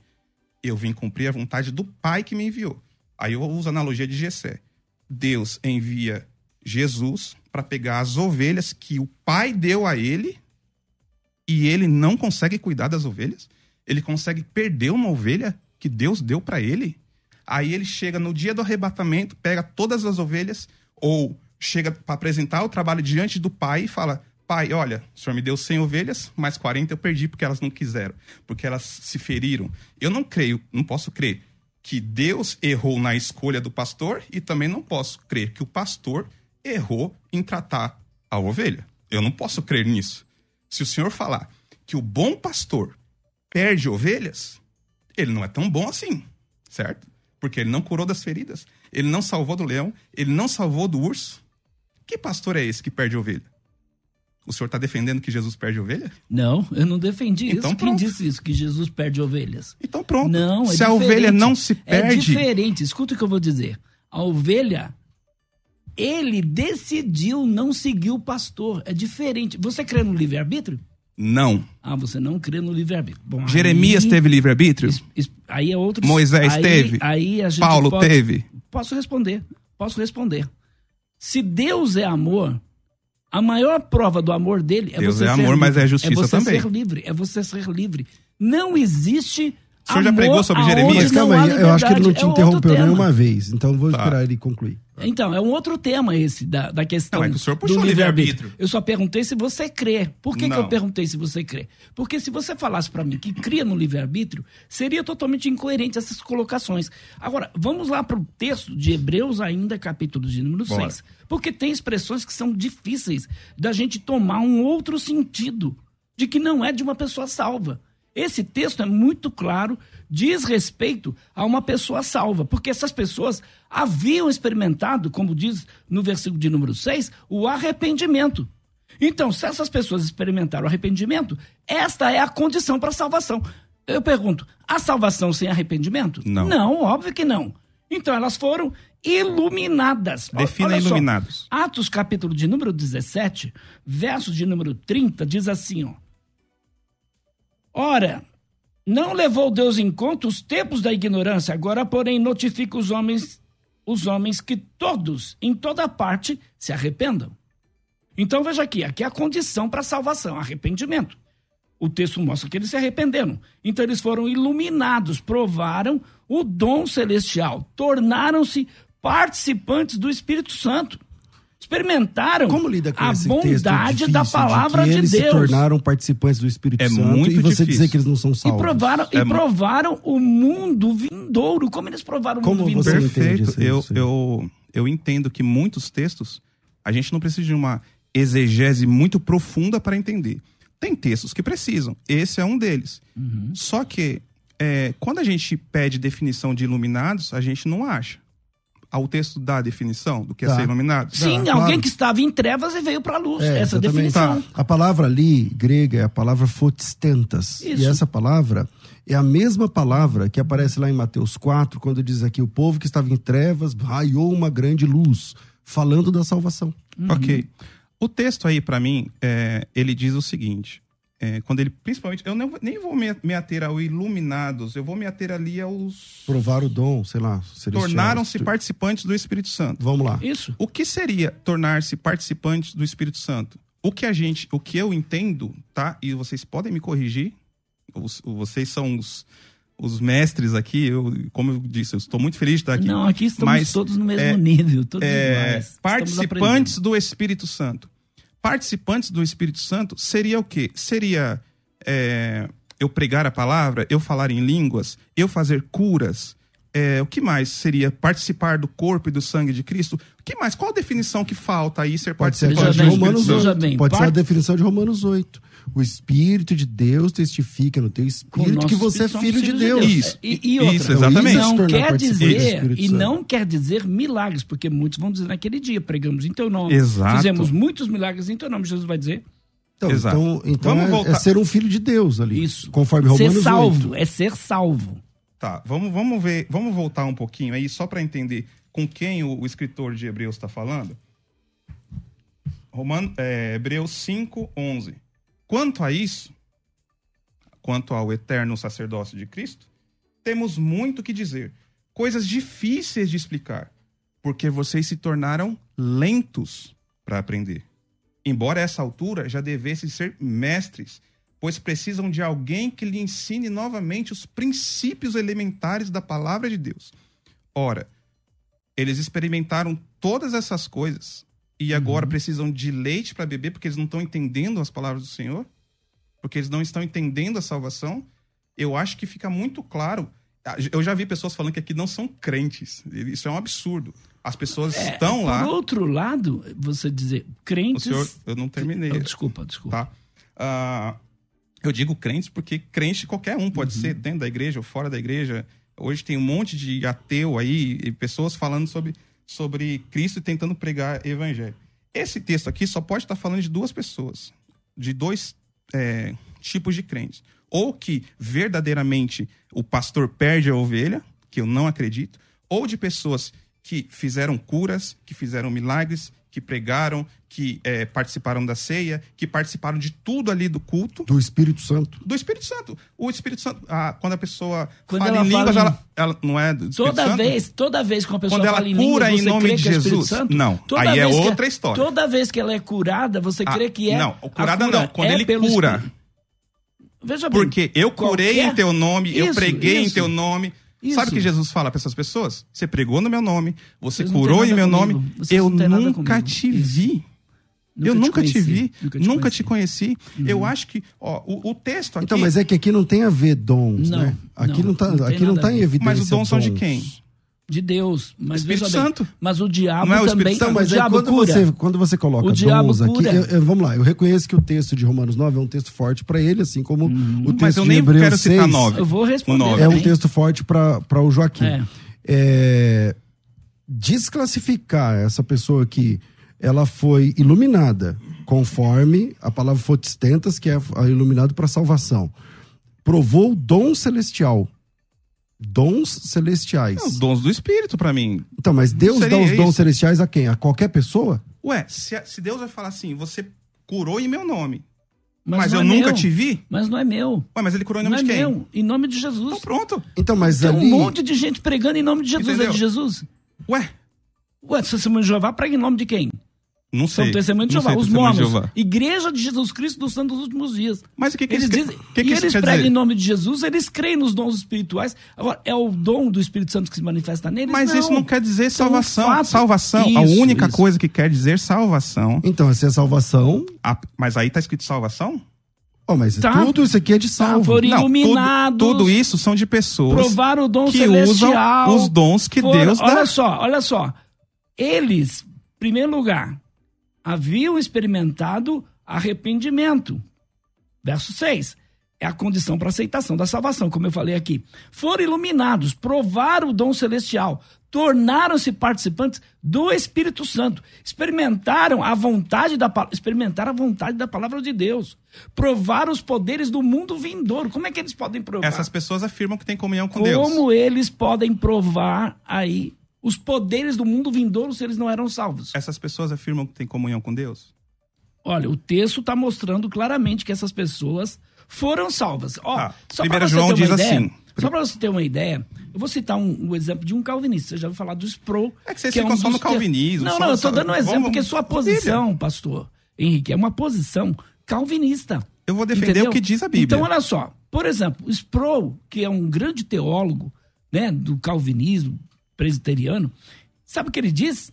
eu vim cumprir a vontade do Pai que me enviou. Aí eu uso a analogia de Gessé. Deus envia Jesus para pegar as ovelhas que o Pai deu a ele e ele não consegue cuidar das ovelhas. Ele consegue perder uma ovelha que Deus deu para ele. Aí ele chega no dia do arrebatamento, pega todas as ovelhas ou chega para apresentar o trabalho diante do Pai e fala: pai, olha, o senhor me deu 100 ovelhas, mas 40 eu perdi porque elas não quiseram, porque elas se feriram. Eu não creio, não posso crer que Deus errou na escolha do pastor e também não posso crer que o pastor errou em tratar a ovelha. Eu não posso crer nisso. Se o senhor falar que o bom pastor perde ovelhas, ele não é tão bom assim, certo? Porque ele não curou das feridas, ele não salvou do leão, ele não salvou do urso. Que pastor é esse que perde ovelha? O senhor está defendendo que Jesus perde ovelha? Não, eu não defendi então, isso. Pronto. Quem disse isso? Que Jesus perde ovelhas? Então pronto. Não, é Se diferente. a ovelha não se perde. É diferente. Escuta o que eu vou dizer. A ovelha, ele decidiu não seguir o pastor. É diferente. Você crê no livre-arbítrio? Não. Ah, você não crê no livre-arbítrio. Jeremias aí, teve livre-arbítrio? Aí é outro. Moisés aí, teve? Aí Paulo pode, teve? Posso responder. Posso responder. Se Deus é amor, a maior prova do amor dele é Deus você é ser amor, livre. mas é justiça é você também. ser livre, é você ser livre. Não existe O senhor já amor pregou sobre Jeremias? Mas calma aí, eu acho que ele não te. É interrompeu nenhuma vez, então vou Tá. esperar ele concluir. Então, é um outro tema esse da, da questão Não, é que o senhor puxou livre-arbítrio. Eu só perguntei se você crê. Por que, que eu perguntei se você crê? Porque se você falasse para mim que cria no livre-arbítrio, seria totalmente incoerente essas colocações. Agora, vamos lá para o texto de Hebreus, ainda capítulo de número Bora. 6. Porque tem expressões que são difíceis da gente tomar um outro sentido, de que não é de uma pessoa salva. Esse texto é muito claro, diz respeito a uma pessoa salva, porque essas pessoas haviam experimentado, como diz no versículo de número 6, o arrependimento. Então, se essas pessoas experimentaram o arrependimento, esta é a condição para a salvação. Eu pergunto, há salvação sem arrependimento? Não. Não, óbvio que não. Então, elas foram iluminadas. Defina Olha só, iluminados. Atos, capítulo de número 17, verso de número 30, diz assim, ó. Ora, não levou Deus em conta os tempos da ignorância, agora, porém, notifica os homens, os homens que todos, em toda parte, se arrependam. Então veja aqui, aqui é a condição para a salvação, arrependimento. O texto mostra que eles se arrependeram. Então eles foram iluminados, provaram o dom celestial, tornaram-se participantes do Espírito Santo. Experimentaram Como lida com a esse texto bondade difícil da palavra de, de, que eles Deus. se tornaram participantes do Espírito É Santo muito e você difícil. dizer que eles não são E salvos. provaram, É e provaram o mundo vindouro. Como eles provaram o Como mundo você vindouro? Perfeito. isso, Eu, isso? eu, eu entendo que muitos textos a gente não precisa de uma exegese muito profunda para entender. Tem textos que precisam. Esse é um deles. Uhum. Só que é, quando a gente pede definição de iluminados, a gente não acha. Ao texto dá a definição do que é Dá. ser iluminado? Sim, claro. alguém que estava em trevas e veio para a luz. É, Essa é exatamente. definição. A palavra ali, grega, é a palavra fotistentas. Isso. E essa palavra é a mesma palavra que aparece lá em Mateus 4, quando diz aqui: o povo que estava em trevas raiou uma grande luz, falando da salvação. Ok. O texto aí, para mim, é, ele diz o seguinte: é, quando ele, principalmente, eu não, nem vou me, me ater ao iluminados, eu vou me ater ali aos. Provar o dom, sei lá. Tornaram-se participantes do Espírito Santo. Vamos lá. Isso. O que seria tornar-se participantes do Espírito Santo? O que a gente, o que eu entendo, tá? E vocês podem me corrigir. Os- vocês são os, os mestres aqui. Eu, como eu disse, eu estou muito feliz de estar aqui. Não, aqui estamos Mas, todos no mesmo é, nível, todos é, iguais. Participantes do Espírito Santo. Participantes do Espírito Santo seria o quê? Seria é, eu pregar a palavra, eu falar em línguas, eu fazer curas. É, o que mais seria participar do corpo e do sangue de Cristo? O que mais? Qual a definição que falta aí ser Pode ser a participante do de Romanos Santo? veja 8. bem, Pode ser a definição de Romanos 8. O Espírito de Deus testifica no teu espírito que você é filho de Deus. filhos Isso. E, e outra, Isso, exatamente. Isso não quer dizer e não quer dizer milagres, porque muitos vão dizer naquele dia pregamos em teu nome, Exato. fizemos muitos milagres em teu nome, Jesus vai dizer Então, Exato. então, então Vamos é, voltar. é ser um filho de Deus ali. isso. Conforme Romanos ser salvo 8. é ser salvo. Tá, vamos, vamos ver, vamos voltar um pouquinho aí, só para entender com quem o, o escritor de Hebreus está falando. Romano, é, Hebreus 5, 11. Quanto a isso, quanto ao eterno sacerdócio de Cristo, temos muito que dizer, coisas difíceis de explicar, porque vocês se tornaram lentos para aprender. Embora a essa altura já devessem ser mestres, pois precisam de alguém que lhe ensine novamente os princípios elementares da palavra de Deus. Ora, eles experimentaram todas essas coisas e agora precisam de leite para beber porque eles não estão entendendo as palavras do Senhor, porque eles não estão entendendo a salvação. Eu acho que fica muito claro. Eu já vi pessoas falando que aqui não são crentes. Isso é um absurdo. As pessoas estão lá. Por outro lado, você dizer O crentes. senhor, eu não terminei. Oh, desculpa, desculpa. Tá? Ah, eu digo crentes porque crente qualquer um pode Uhum. ser, dentro da igreja ou fora da igreja. Hoje tem um monte de ateu aí, e pessoas falando sobre, sobre Cristo e tentando pregar evangelho. Esse texto aqui só pode estar falando de duas pessoas, de dois é, tipos de crentes. Ou que verdadeiramente o pastor perde a ovelha, que eu não acredito, ou de pessoas que fizeram curas, que fizeram milagres, que pregaram, que é, participaram da ceia, que participaram de tudo ali do culto Do Espírito Santo. do Espírito Santo. O Espírito Santo, ah, quando a pessoa Quando fala ela em línguas, fala ela, ela não é do Espírito Toda Santo? vez, toda vez que uma pessoa Quando ela fala em cura línguas, em você nome crê de que é Espírito Jesus? Santo? Não, Toda aí é outra história. Toda vez que ela é curada, você Ah, crê que é. não, curada cura não, quando é ele cura. Espírito. Veja bem. Porque eu curei qualquer- em teu nome, eu Isso, preguei em isso. teu nome. Isso. Sabe o que Jesus fala para essas pessoas? Você pregou no meu nome, você Vocês curou em meu comigo. nome, Vocês eu nunca te Isso. vi. Nunca eu te nunca te vi, Nunca nunca te te, conheci. Eu acho que, ó, o, o texto aqui. Então, mas é que aqui não tem a ver dons, Não, né? Aqui não, não, tá, não tem aqui não tá em evidência. Mas os dons são de dons. quem? De Deus. Mas Espírito veja bem, Santo. Mas o diabo Não é o Espírito também. Santo? o Mas aí diabo quando cura. você, quando você coloca O diabo dons aqui, eu- eu- vamos lá, eu reconheço que o texto de Romanos 9 é um texto forte para ele, assim como o texto Mas eu de nem Hebreus quero 6 citar nove. Eu vou responder. nove. é um texto forte para o Joaquim. É. É, desclassificar essa pessoa que ela foi iluminada conforme a palavra fotistentas, que é iluminado para salvação. Provou o dom celestial. Dons celestiais. É, os dons do Espírito para mim. Então, mas Deus dá os dons isso. celestiais a quem? A qualquer pessoa? Ué, se, se Deus vai falar assim, você curou em meu nome, Mas, mas, não eu é nunca meu. te vi? Mas não é meu. Ué, mas ele curou em Não nome é de quem? meu. Em nome de Jesus. Então pronto. Então, mas Tem ali. um monte de gente pregando em nome de Jesus. Entendeu? É de Jesus? Ué, Ué, se testemunho de Jeová prega em nome de quem? Não São sei. testemunho de Não Jeová. sei Os de mormons. Igreja de Jesus Cristo dos Santos dos Últimos Dias. Mas o que, que Eles dizem, o que, que e eles pregam dizer? em nome de Jesus, eles creem nos dons espirituais. Agora, é o dom do Espírito Santo que se manifesta neles? Mas isso não quer dizer Então, salvação. Salvação, a Isso, única isso. coisa que quer dizer salvação. Então, se é salvação. a- mas aí tá escrito salvação? Oh, mas Tá. tudo isso aqui é de salvo. foram Não, tudo, tudo isso são de pessoas Provar o dom que celestial. usam os dons que Foram- Deus dá. Olha só, olha só. Eles, em primeiro lugar, haviam experimentado arrependimento. Verso 6. é a condição para aceitação da salvação, como eu falei aqui. Foram iluminados, provaram o dom celestial, tornaram-se participantes do Espírito Santo, experimentaram a vontade da experimentaram a vontade da palavra de Deus, provaram os poderes do mundo vindouro. Como é que eles podem provar? Essas pessoas afirmam que têm comunhão com como Deus. Como eles podem provar aí os poderes do mundo vindouro se eles não eram salvos? Essas pessoas afirmam que têm comunhão com Deus? Olha, o texto está mostrando claramente que essas pessoas foram salvas. Ó, Ah, só primeiro João diz ideia, assim. Só para você ter uma ideia, eu vou citar um, um exemplo de um calvinista. Você já ouviu falar do Sproul. É que vocês é ficam só dos no calvinismo, Não, só- não, eu só- estou dando um exemplo, vamos- porque sua Bíblia. posição, pastor Henrique, é uma posição calvinista. Eu vou defender Entendeu? o que diz a Bíblia. Então, olha só. Por exemplo, Sproul, que é um grande teólogo né, do calvinismo presbiteriano, sabe o que ele diz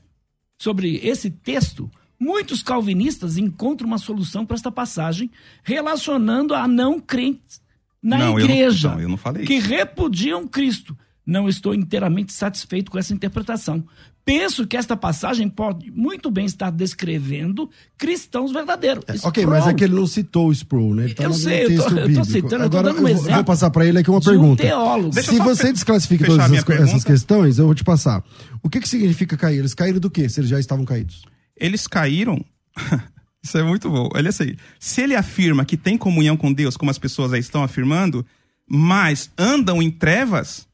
sobre esse texto? Muitos calvinistas encontram uma solução para esta passagem relacionando a não crentes na Não, eu não- igreja não, eu não falei que repudiam Cristo. Não estou inteiramente satisfeito com essa interpretação. Penso que esta passagem pode muito bem estar descrevendo cristãos verdadeiros. Ok, Sproul, mas é que ele não citou o Sproul, né? Ele tá Eu no sei, eu texto tô- eu tô citando, eu tô Agora dando um eu vou- exemplo vou passar para ele aqui uma de um pergunta. teólogo. Deixa Se você desclassifica todas essas, essas pergunta. questões, eu vou te passar. O que, que significa cair? Eles caíram do quê? Se eles já estavam caídos? Eles caíram. [LAUGHS] Isso é muito bom. Olha assim. Se ele afirma que tem comunhão com Deus, como as pessoas aí estão afirmando, mas andam em trevas,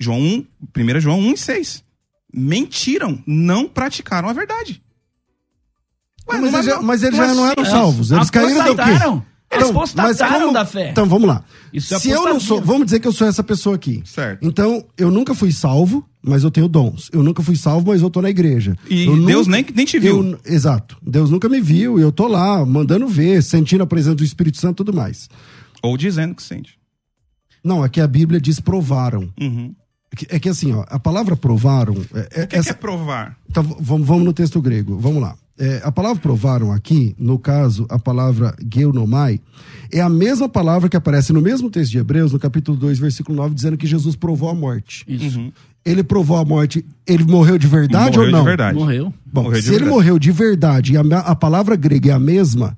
João 1, 1 João 1 e 6. Mentiram, não praticaram a verdade. Ué, mas, eles é- já, mas eles não já é não eram simples. salvos. Eles caíram do quê? Eles Então, como- da fé. Então, vamos lá. Isso é Se eu não sou, vamos dizer que eu sou essa pessoa aqui. Certo. Então, eu nunca fui salvo, mas eu tenho dons. Eu nunca fui salvo, mas eu tô na igreja. E Eu Deus nunca- nem, nem te viu. eu- exato. Deus nunca me viu e eu tô lá, mandando ver, sentindo a presença do Espírito Santo e tudo mais. Ou dizendo que sente. Não, aqui a Bíblia diz provaram. Uhum. É que- É assim, ó, a palavra provaram. É, é- O que, essa- que é provar? Então, vamos, vamos no texto grego. Vamos lá. É, a palavra provaram aqui, no caso, a palavra geunomai, é a mesma palavra que aparece no mesmo texto de Hebreus, no capítulo 2, versículo 9, dizendo que Jesus provou a morte. Isso. Uhum. Ele provou a morte, ele morreu de verdade Morreu ou não? de verdade. Morreu. Bom, Morreu de se ele verdade. morreu de verdade e a, a palavra grega é a mesma,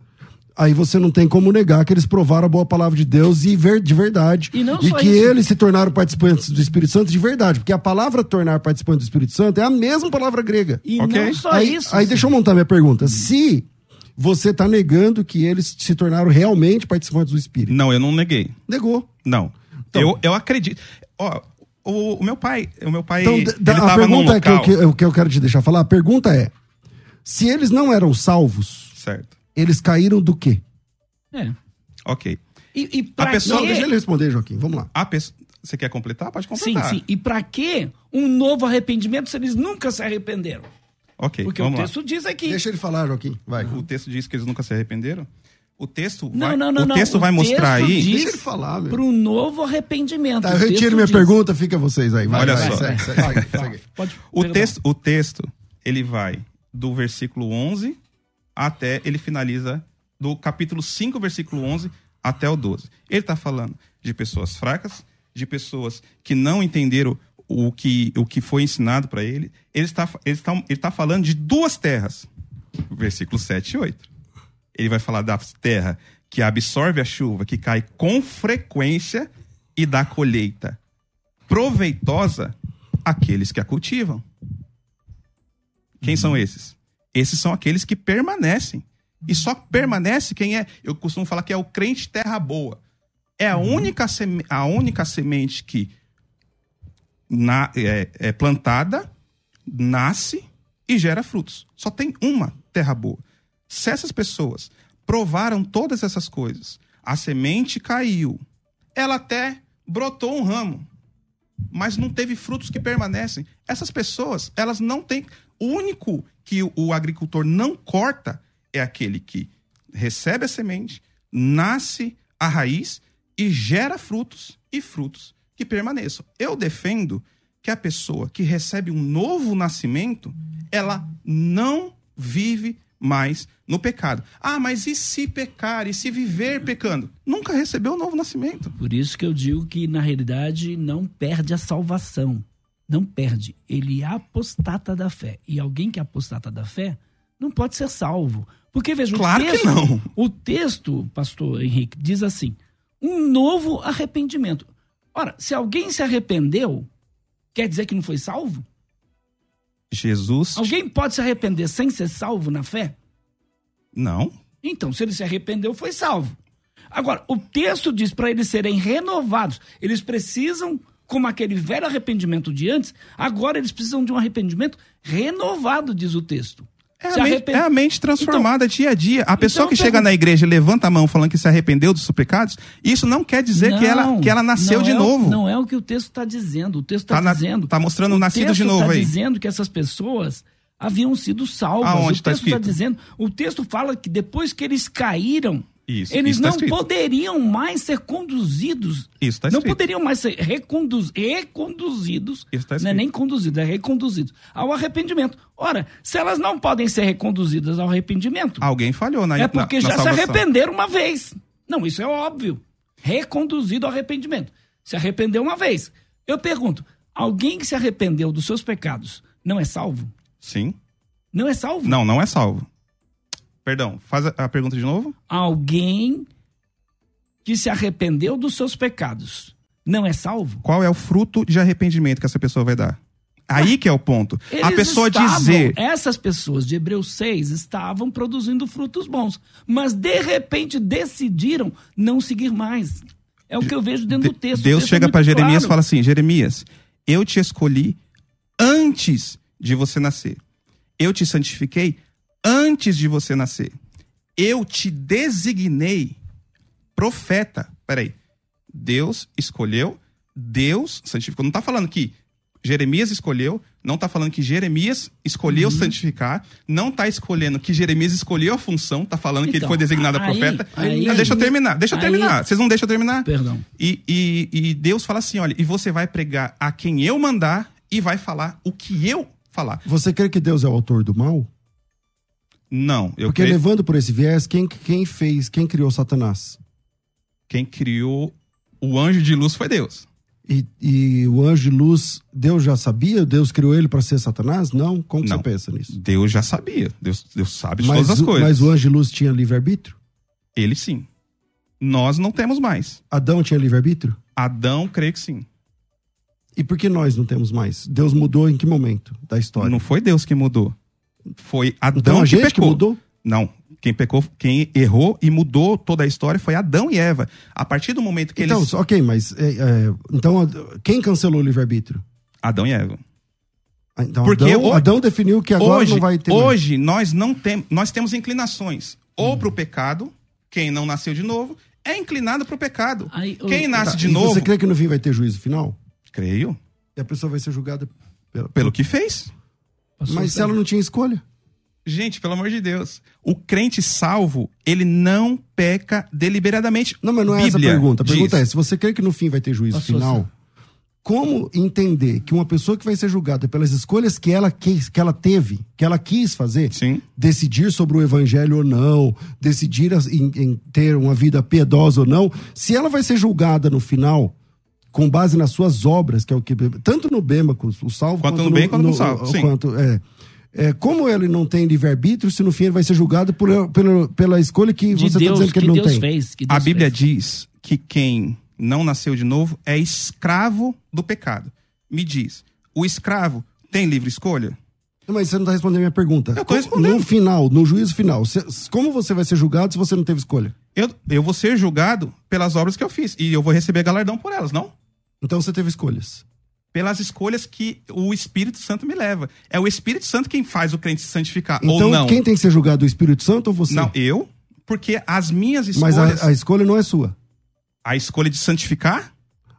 aí você não tem como negar que eles provaram a boa palavra de Deus e ver, de verdade. E não só que isso. eles se tornaram participantes do Espírito Santo de verdade. Porque a palavra tornar participante do Espírito Santo é a mesma palavra grega. E Ok. não só aí, isso. aí deixa eu montar minha pergunta. Se você está negando que eles se tornaram realmente participantes do Espírito, Não, eu não neguei. negou. Não. Então- eu, eu acredito. Ó, o, o meu pai, o meu pai, Então, ele da- a tava num pergunta é local. que, eu- que eu quero te deixar falar. A pergunta é: se eles não eram salvos, Certo. Eles caíram do quê? É. Ok. E, e pra pessoa- Não, quê? deixa ele responder, Joaquim. Vamos lá. A pessoa, você quer completar? Pode Sim, completar. sim. E pra que um novo arrependimento se eles nunca se arrependeram? Ok, Porque vamos o lá. texto diz aqui. Deixa ele falar, Joaquim. Vai. O texto diz que eles nunca se arrependeram. O texto Não, vai, não, não, o não. texto O vai mostrar texto aí. diz Deixa ele falar. Para um novo arrependimento. Tá, O eu texto retiro minha diz. pergunta, fica vocês aí. Vai, Olha vai, só. segue, segue, segue, [LAUGHS] O texto, o texto, ele vai do versículo 11 até ele finaliza do capítulo 5, versículo 11 até o 12. Ele está falando de pessoas fracas, de pessoas que não entenderam o que, o que foi ensinado para ele. Ele está, ele, está, ele está falando de duas terras. Versículo 7 e 8. Ele vai falar da terra que absorve a chuva, que cai com frequência e dá colheita proveitosa àqueles que a cultivam. Quem são esses? Esses são aqueles que permanecem. E só permanece quem é, eu costumo falar que é o crente terra boa. É a única, seme- a única semente que na- é, é plantada, nasce e gera frutos. Só tem uma terra boa. Se essas pessoas provaram todas essas coisas, a semente caiu, ela até brotou um ramo, mas não teve frutos que permanecem. Essas pessoas, elas não têm. O único que o- agricultor não corta é aquele que recebe a semente, nasce a raiz e gera frutos e frutos que permaneçam. Eu defendo que a pessoa que recebe um novo nascimento, ela não vive mais no pecado. Ah, mas e se pecar? E se viver pecando? Nunca recebeu o novo nascimento. Por isso que eu digo que, na realidade, não perde a salvação. Não perde. Ele apostata da fé. E alguém que apostata da fé não pode ser salvo. Porque, veja, Claro o que texto, não. o texto, pastor Henrique, diz assim: um novo arrependimento. Ora, se alguém se arrependeu, quer dizer que não foi salvo? Jesus. Alguém pode se arrepender sem ser salvo na fé? Não. Então, se ele se arrependeu, foi salvo. Agora, o texto diz para eles serem renovados. Eles precisam, como aquele velho arrependimento de antes, agora eles precisam de um arrependimento renovado, diz o texto. É a, mente, é a mente transformada dia a dia. A pessoa então que chega pergunta- na igreja e levanta a mão falando que se arrependeu dos seus pecados, isso não quer dizer que, ela, Não, que ela nasceu não de é o- novo. Não é o que o texto está dizendo. O texto está Tá na- dizendo. tá mostrando o de novo tá aí. dizendo que essas pessoas haviam sido salvas. Aonde o tá texto está escrito? dizendo. O texto fala que depois que eles caíram, Isso, eles isso tá não escrito. poderiam mais ser conduzidos. Isso tá não poderiam mais ser reconduz- reconduzidos. Isso tá não é nem conduzidos, é reconduzidos ao arrependimento. Ora, se elas não podem ser reconduzidas ao arrependimento, Alguém falhou na é porque na, na já se arrependeram uma vez. Não, isso é óbvio. Reconduzido ao arrependimento. Se arrependeu uma vez. Eu pergunto: alguém que se arrependeu dos seus pecados não é salvo? Sim. Não é salvo? Não, não é salvo. Perdão, faz a, a pergunta de novo. Alguém que se arrependeu dos seus pecados não é salvo? Qual é o fruto de arrependimento que essa pessoa vai dar? Aí que é o ponto. a Eles pessoa estavam- dizer. Essas pessoas de Hebreus 6 estavam produzindo frutos bons, mas de repente decidiram não seguir mais. É o que eu vejo dentro do De- texto. O Deus texto é chega muito para Jeremias e claro. fala assim: Jeremias, eu te escolhi antes de você nascer. Eu te santifiquei antes de você nascer. Eu te designei profeta. Peraí. Deus escolheu, Deus santificou. Não está falando que Jeremias escolheu, não está falando que Jeremias escolheu Uhum. santificar, não está escolhendo que Jeremias escolheu a função, está falando que ele Então, foi designado a aí- profeta. aí- Ah, deixa eu terminar, deixa eu aí- terminar. Vocês não deixam eu terminar? Perdão. E, e, e Deus fala assim: olha, e você vai pregar a quem eu mandar e vai falar o que eu falar. Você crê que Deus é o autor do mal? Não, eu Porque creio levando por esse viés, quem, quem fez, quem criou Satanás? quem criou o anjo de luz foi Deus. E, e o anjo de luz, Deus já sabia? Deus criou ele para ser Satanás? Não? Como que Não. você pensa nisso? Deus já sabia. Deus, Deus sabe de Mas, todas as o- coisas. mas o anjo de luz tinha livre-arbítrio? Ele sim. Nós não temos mais. Adão tinha livre-arbítrio? Adão, creio que sim. E por que nós não temos mais? Deus mudou em que momento da história? Não foi Deus que mudou. Foi Adão então a que gente que pecou. mudou? Não. Quem pecou, quem errou e mudou toda a história foi Adão e Eva. A partir do momento que Então, eles. ok, mas é, é, então quem cancelou o livre-arbítrio? Adão e Eva. Ah, Então Porque Adão, ho- Adão definiu que agora hoje, não vai ter hoje nós não temos, nós temos inclinações ou para o pecado, quem não nasceu de novo é inclinado para o pecado. Aí, ô, quem nasce Tá, de novo, Você crê que no fim vai ter juízo final? creio, E a pessoa vai ser julgada pela... pelo que fez. Mas ela não tinha escolha? Gente, pelo amor de Deus, o crente salvo, ele não peca deliberadamente. Não, mas não é essa a Bíblia pergunta. A diz. pergunta é: se você crê que no fim vai ter juízo Pastor final, como entender que uma pessoa que vai ser julgada pelas escolhas que ela quis, que ela teve, que ela quis fazer, Sim. decidir sobre o evangelho ou não, decidir em, em ter uma vida piedosa ou não, se ela vai ser julgada no final com base nas suas obras, que é o que tanto no Bema, o salvo, Quanto no bem, quanto no salvo, sim. quanto- é, é, como ele não tem livre-arbítrio, se no fim ele vai ser julgado por, pela, pela escolha que de você está dizendo que que ele não Deus tem? fez. Que A Bíblia fez. diz que quem não nasceu de novo é escravo do pecado. Me diz, o escravo tem livre escolha? Mas você não está respondendo a minha pergunta. Eu tô respondendo. No final, no juízo final, como você vai ser julgado se você não teve escolha? Eu, eu vou ser julgado pelas obras que eu fiz e eu vou receber galardão por elas, não? Então você teve escolhas. Pelas escolhas que o Espírito Santo me leva. É o Espírito Santo quem faz o crente se santificar, Então ou não. quem tem que ser julgado, o Espírito Santo ou você? Não, eu, porque as minhas Mas escolhas. a, a escolha não é sua. a escolha de santificar?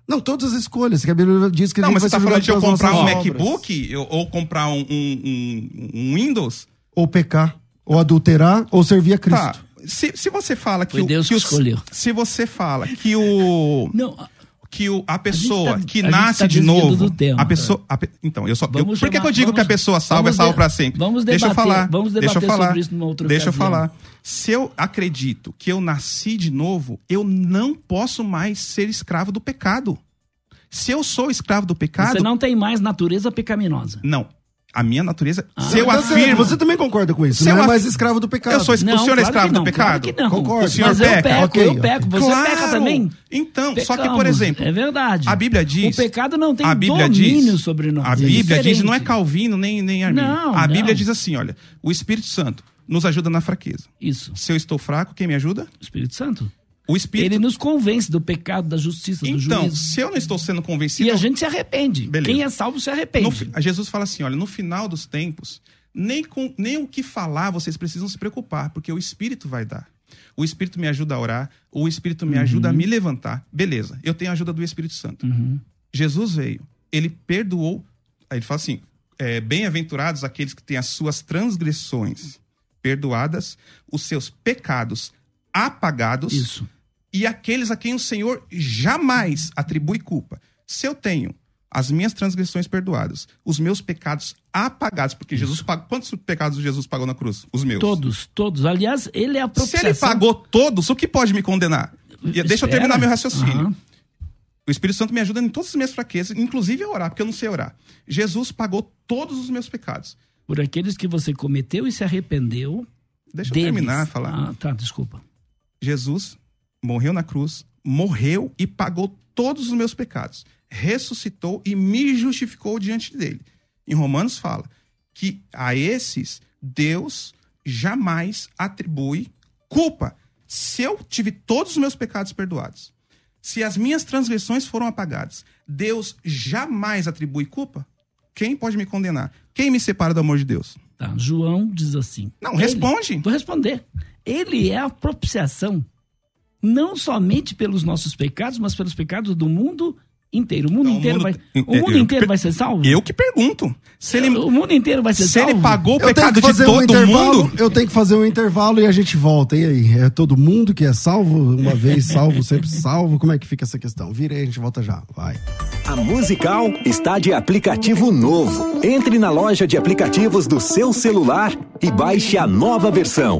Não, todas as escolhas, que a Bíblia diz que a Não, gente mas vai você tá ser falando de eu julgado pelas comprar um nossas obras. MacBook ou, ou comprar um, um- um- um Windows? Ou pecar, ou adulterar, ou servir a Cristo. Tá. Se, se você fala que Foi o. Deus que que o- escolheu. Se você fala que o. Não, que o, a pessoa tá- que a nasce tá de novo. tema. a pessoa. a então, eu só. eu- por que, eu digo vamos- que a pessoa salva é salva pra sempre? vamos Deixa eu debater- falar. vamos deixa eu debater falar. sobre isso numa outra Deixa eu ocasião. falar. Se eu acredito que eu nasci de novo, eu não posso mais ser escravo do pecado. Se eu sou escravo do pecado. você não tem mais natureza pecaminosa. Não. A minha natureza, Ah. se eu certo, afirmo... Você também concorda com isso? Se não eu é af- mais escravo do pecado. Eu sou Não, o senhor é claro escravo que do pecado? Claro que não. Concordo. O senhor Mas eu peca? peco, Ok, eu peco. Você Claro! peca também. Então, só que, Pecamos, por exemplo, É verdade. a Bíblia diz... O pecado não tem a Bíblia domínio diz, sobre nós. A é Bíblia diz, diferente. não é Calvino nem, nem Arminio. Não, a Bíblia não. diz assim, olha, o Espírito Santo nos ajuda na fraqueza. Isso. Se eu estou fraco, quem me ajuda? O Espírito Santo. O Espírito. Ele nos convence do pecado, da justiça, do Então, juízo. se eu não estou sendo E convencido, a gente se arrepende. Beleza. Quem é salvo se no arrepende. fi- Jesus fala assim, olha, no final dos tempos, nem com nem o que falar vocês precisam se preocupar, porque o Espírito vai dar. O Espírito me ajuda a orar, o Espírito me ajuda a me levantar. Beleza, eu tenho a ajuda do Espírito Santo. Uhum. Jesus veio, ele perdoou. Aí ele fala assim: é, bem-aventurados aqueles que têm as suas transgressões perdoadas, os seus pecados apagados, Isso. E aqueles a quem o Senhor jamais atribui culpa. Se eu tenho as minhas transgressões perdoadas, os meus pecados apagados, porque Jesus pagou. Quantos pecados Jesus pagou na cruz? Os meus. Todos, todos. Aliás, ele é a Se propiciação. ele pagou todos, o que pode me condenar? E Deixa eu Espera. terminar meu raciocínio. Aham. O Espírito Santo me ajuda em todas as minhas fraquezas, inclusive a orar, porque eu não sei orar. Jesus pagou todos os meus pecados. Por aqueles que você cometeu e se arrependeu. Deixa eu deles. terminar falar. Ah, tá, desculpa. Jesus morreu na cruz, morreu e pagou todos os meus pecados. Ressuscitou e me justificou diante dele. Em Romanos fala que a esses Deus jamais atribui culpa. Se eu tive todos os meus pecados perdoados, se as minhas transgressões foram apagadas, Deus jamais atribui culpa? Quem pode me condenar? Quem me separa do amor de Deus? Tá, João diz assim. Não, Ele- responde. Vou responder. Ele é a propiciação, não somente pelos nossos pecados, mas pelos pecados do mundo inteiro. O mundo Não, o inteiro mundo- vai. O eu- mundo inteiro vai ser salvo? Eu que pergunto. Se ele, O mundo inteiro vai ser se salvo? ele pagou o pecado que de fazer um todo intervalo. mundo, Eu tenho que fazer um intervalo e a gente volta. E aí? É todo mundo que é salvo? Uma vez salvo, sempre salvo? Como é que fica essa questão? Vira aí, a gente volta já. Vai. A Musical está de aplicativo novo. Entre na loja de aplicativos do seu celular e baixe a nova versão.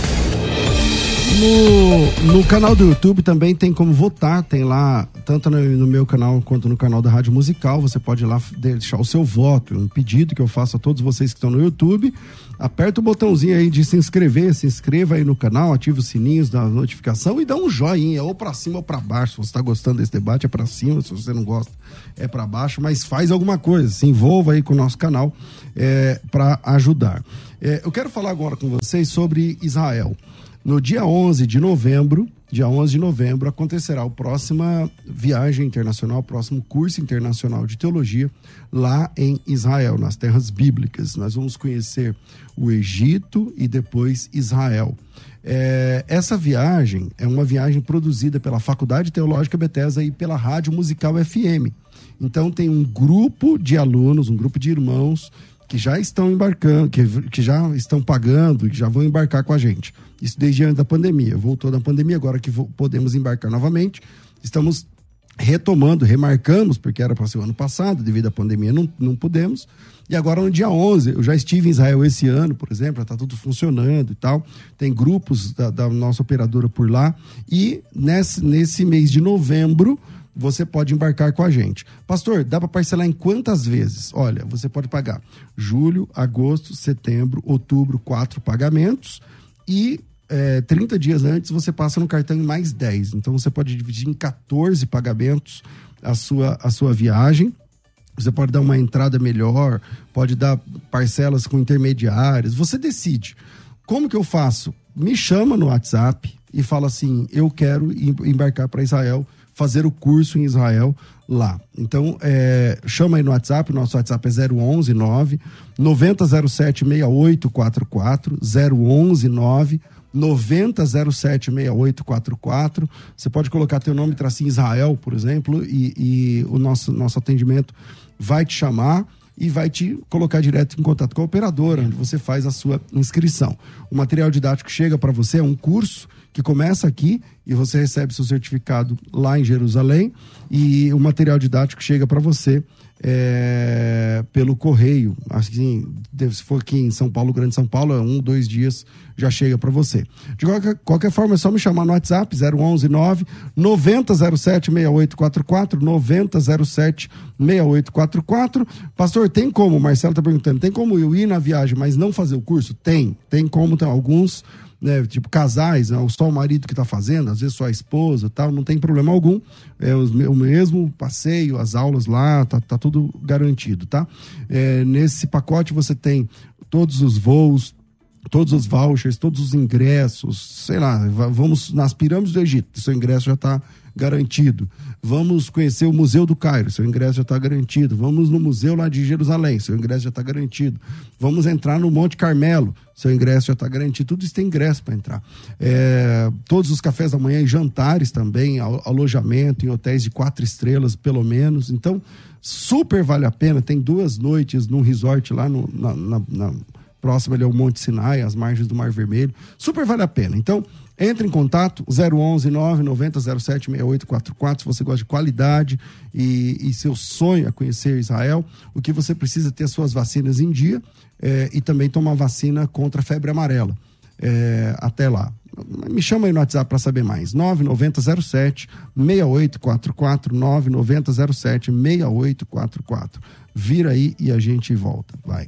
No, no canal do YouTube também tem como votar, tem lá, tanto no, no meu canal quanto no canal da Rádio Musical, você pode ir lá deixar o seu voto, um pedido que eu faço a todos vocês que estão no YouTube. Aperta o botãozinho aí de se inscrever, se inscreva aí no canal, ativa os sininhos da notificação e dá um joinha, ou pra cima ou pra baixo. Se você tá gostando desse debate, é pra cima, se você não gosta, é pra baixo, mas faz alguma coisa, se envolva aí com o nosso canal é, para ajudar. É, eu quero falar agora com vocês sobre Israel. No dia 11 de novembro, dia 11 de novembro, acontecerá a próxima viagem internacional, o próximo curso internacional de teologia lá em Israel, nas terras bíblicas. Nós vamos conhecer o Egito e depois Israel. É, essa viagem é uma viagem produzida pela Faculdade Teológica Bethesda e pela Rádio Musical FM. Então tem um grupo de alunos, um grupo de irmãos que já estão embarcando, que, que já estão pagando, que já vão embarcar com a gente. Isso desde antes da pandemia. Voltou da pandemia, agora que podemos embarcar novamente, estamos retomando, remarcamos, porque era para ser o ano passado, devido à pandemia não, não pudemos. E agora no dia 11, eu já estive em Israel esse ano, por exemplo, está tudo funcionando e tal. Tem grupos da, da nossa operadora por lá. E nesse, nesse mês de novembro, você pode embarcar com a gente. Pastor, dá para parcelar em quantas vezes? Olha, você pode pagar julho, agosto, setembro, outubro, quatro pagamentos e é, 30 dias antes você passa no cartão em mais 10. Então você pode dividir em 14 pagamentos a sua, a sua viagem. Você pode dar uma entrada melhor, pode dar parcelas com intermediários, você decide. Como que eu faço? Me chama no WhatsApp e fala assim: eu quero em- embarcar para Israel, fazer o curso em Israel lá. Então, é, chama aí no WhatsApp, nosso WhatsApp é 011 9 9007 6844, 011 9 9007 6844. Você pode colocar teu nome tracinho Israel, por exemplo, e, e o nosso, nosso atendimento vai te chamar e vai te colocar direto em contato com a operadora, onde você faz a sua inscrição. O material didático chega para você é um curso que começa aqui e você recebe seu certificado lá em Jerusalém e o material didático chega para você é, pelo correio. Assim, se for aqui em São Paulo, Grande São Paulo, é um, dois dias já chega para você. De qualquer, qualquer, forma, é só me chamar no WhatsApp, 011 9 9007 6844, 9007 6844. Pastor, tem como, Marcelo está perguntando, tem como eu ir na viagem, mas não fazer o curso? Tem, tem como, tem alguns né, tipo casais, né, só o marido que está fazendo, às vezes só a esposa tal, não tem problema algum. É o mesmo passeio, as aulas lá, tá, tá tudo garantido, tá? É, nesse pacote você tem todos os voos, todos os vouchers, todos os ingressos, sei lá, vamos nas pirâmides do Egito, seu ingresso já está garantido. Vamos conhecer o Museu do Cairo, seu ingresso já está garantido. Vamos no museu lá de Jerusalém, seu ingresso já está garantido. Vamos entrar no Monte Carmelo, seu ingresso já está garantido. Tudo isso tem ingresso para entrar. É, todos os cafés da manhã e jantares também, alojamento em hotéis de quatro estrelas, pelo menos. Então, super vale a pena. Tem duas noites num resort lá no, na, na, na próximo ali ao Monte Sinai, às margens do Mar Vermelho. Super vale a pena. Então, entre em contato, 011 990 07 6844, se você gosta de qualidade e, e, seu sonho é conhecer Israel, o que você precisa é ter as suas vacinas em dia é, e também tomar vacina contra a febre amarela. É, até lá. Me chama aí no WhatsApp para saber mais. 9907 6844 9907 6844. Vira aí e a gente volta. Vai.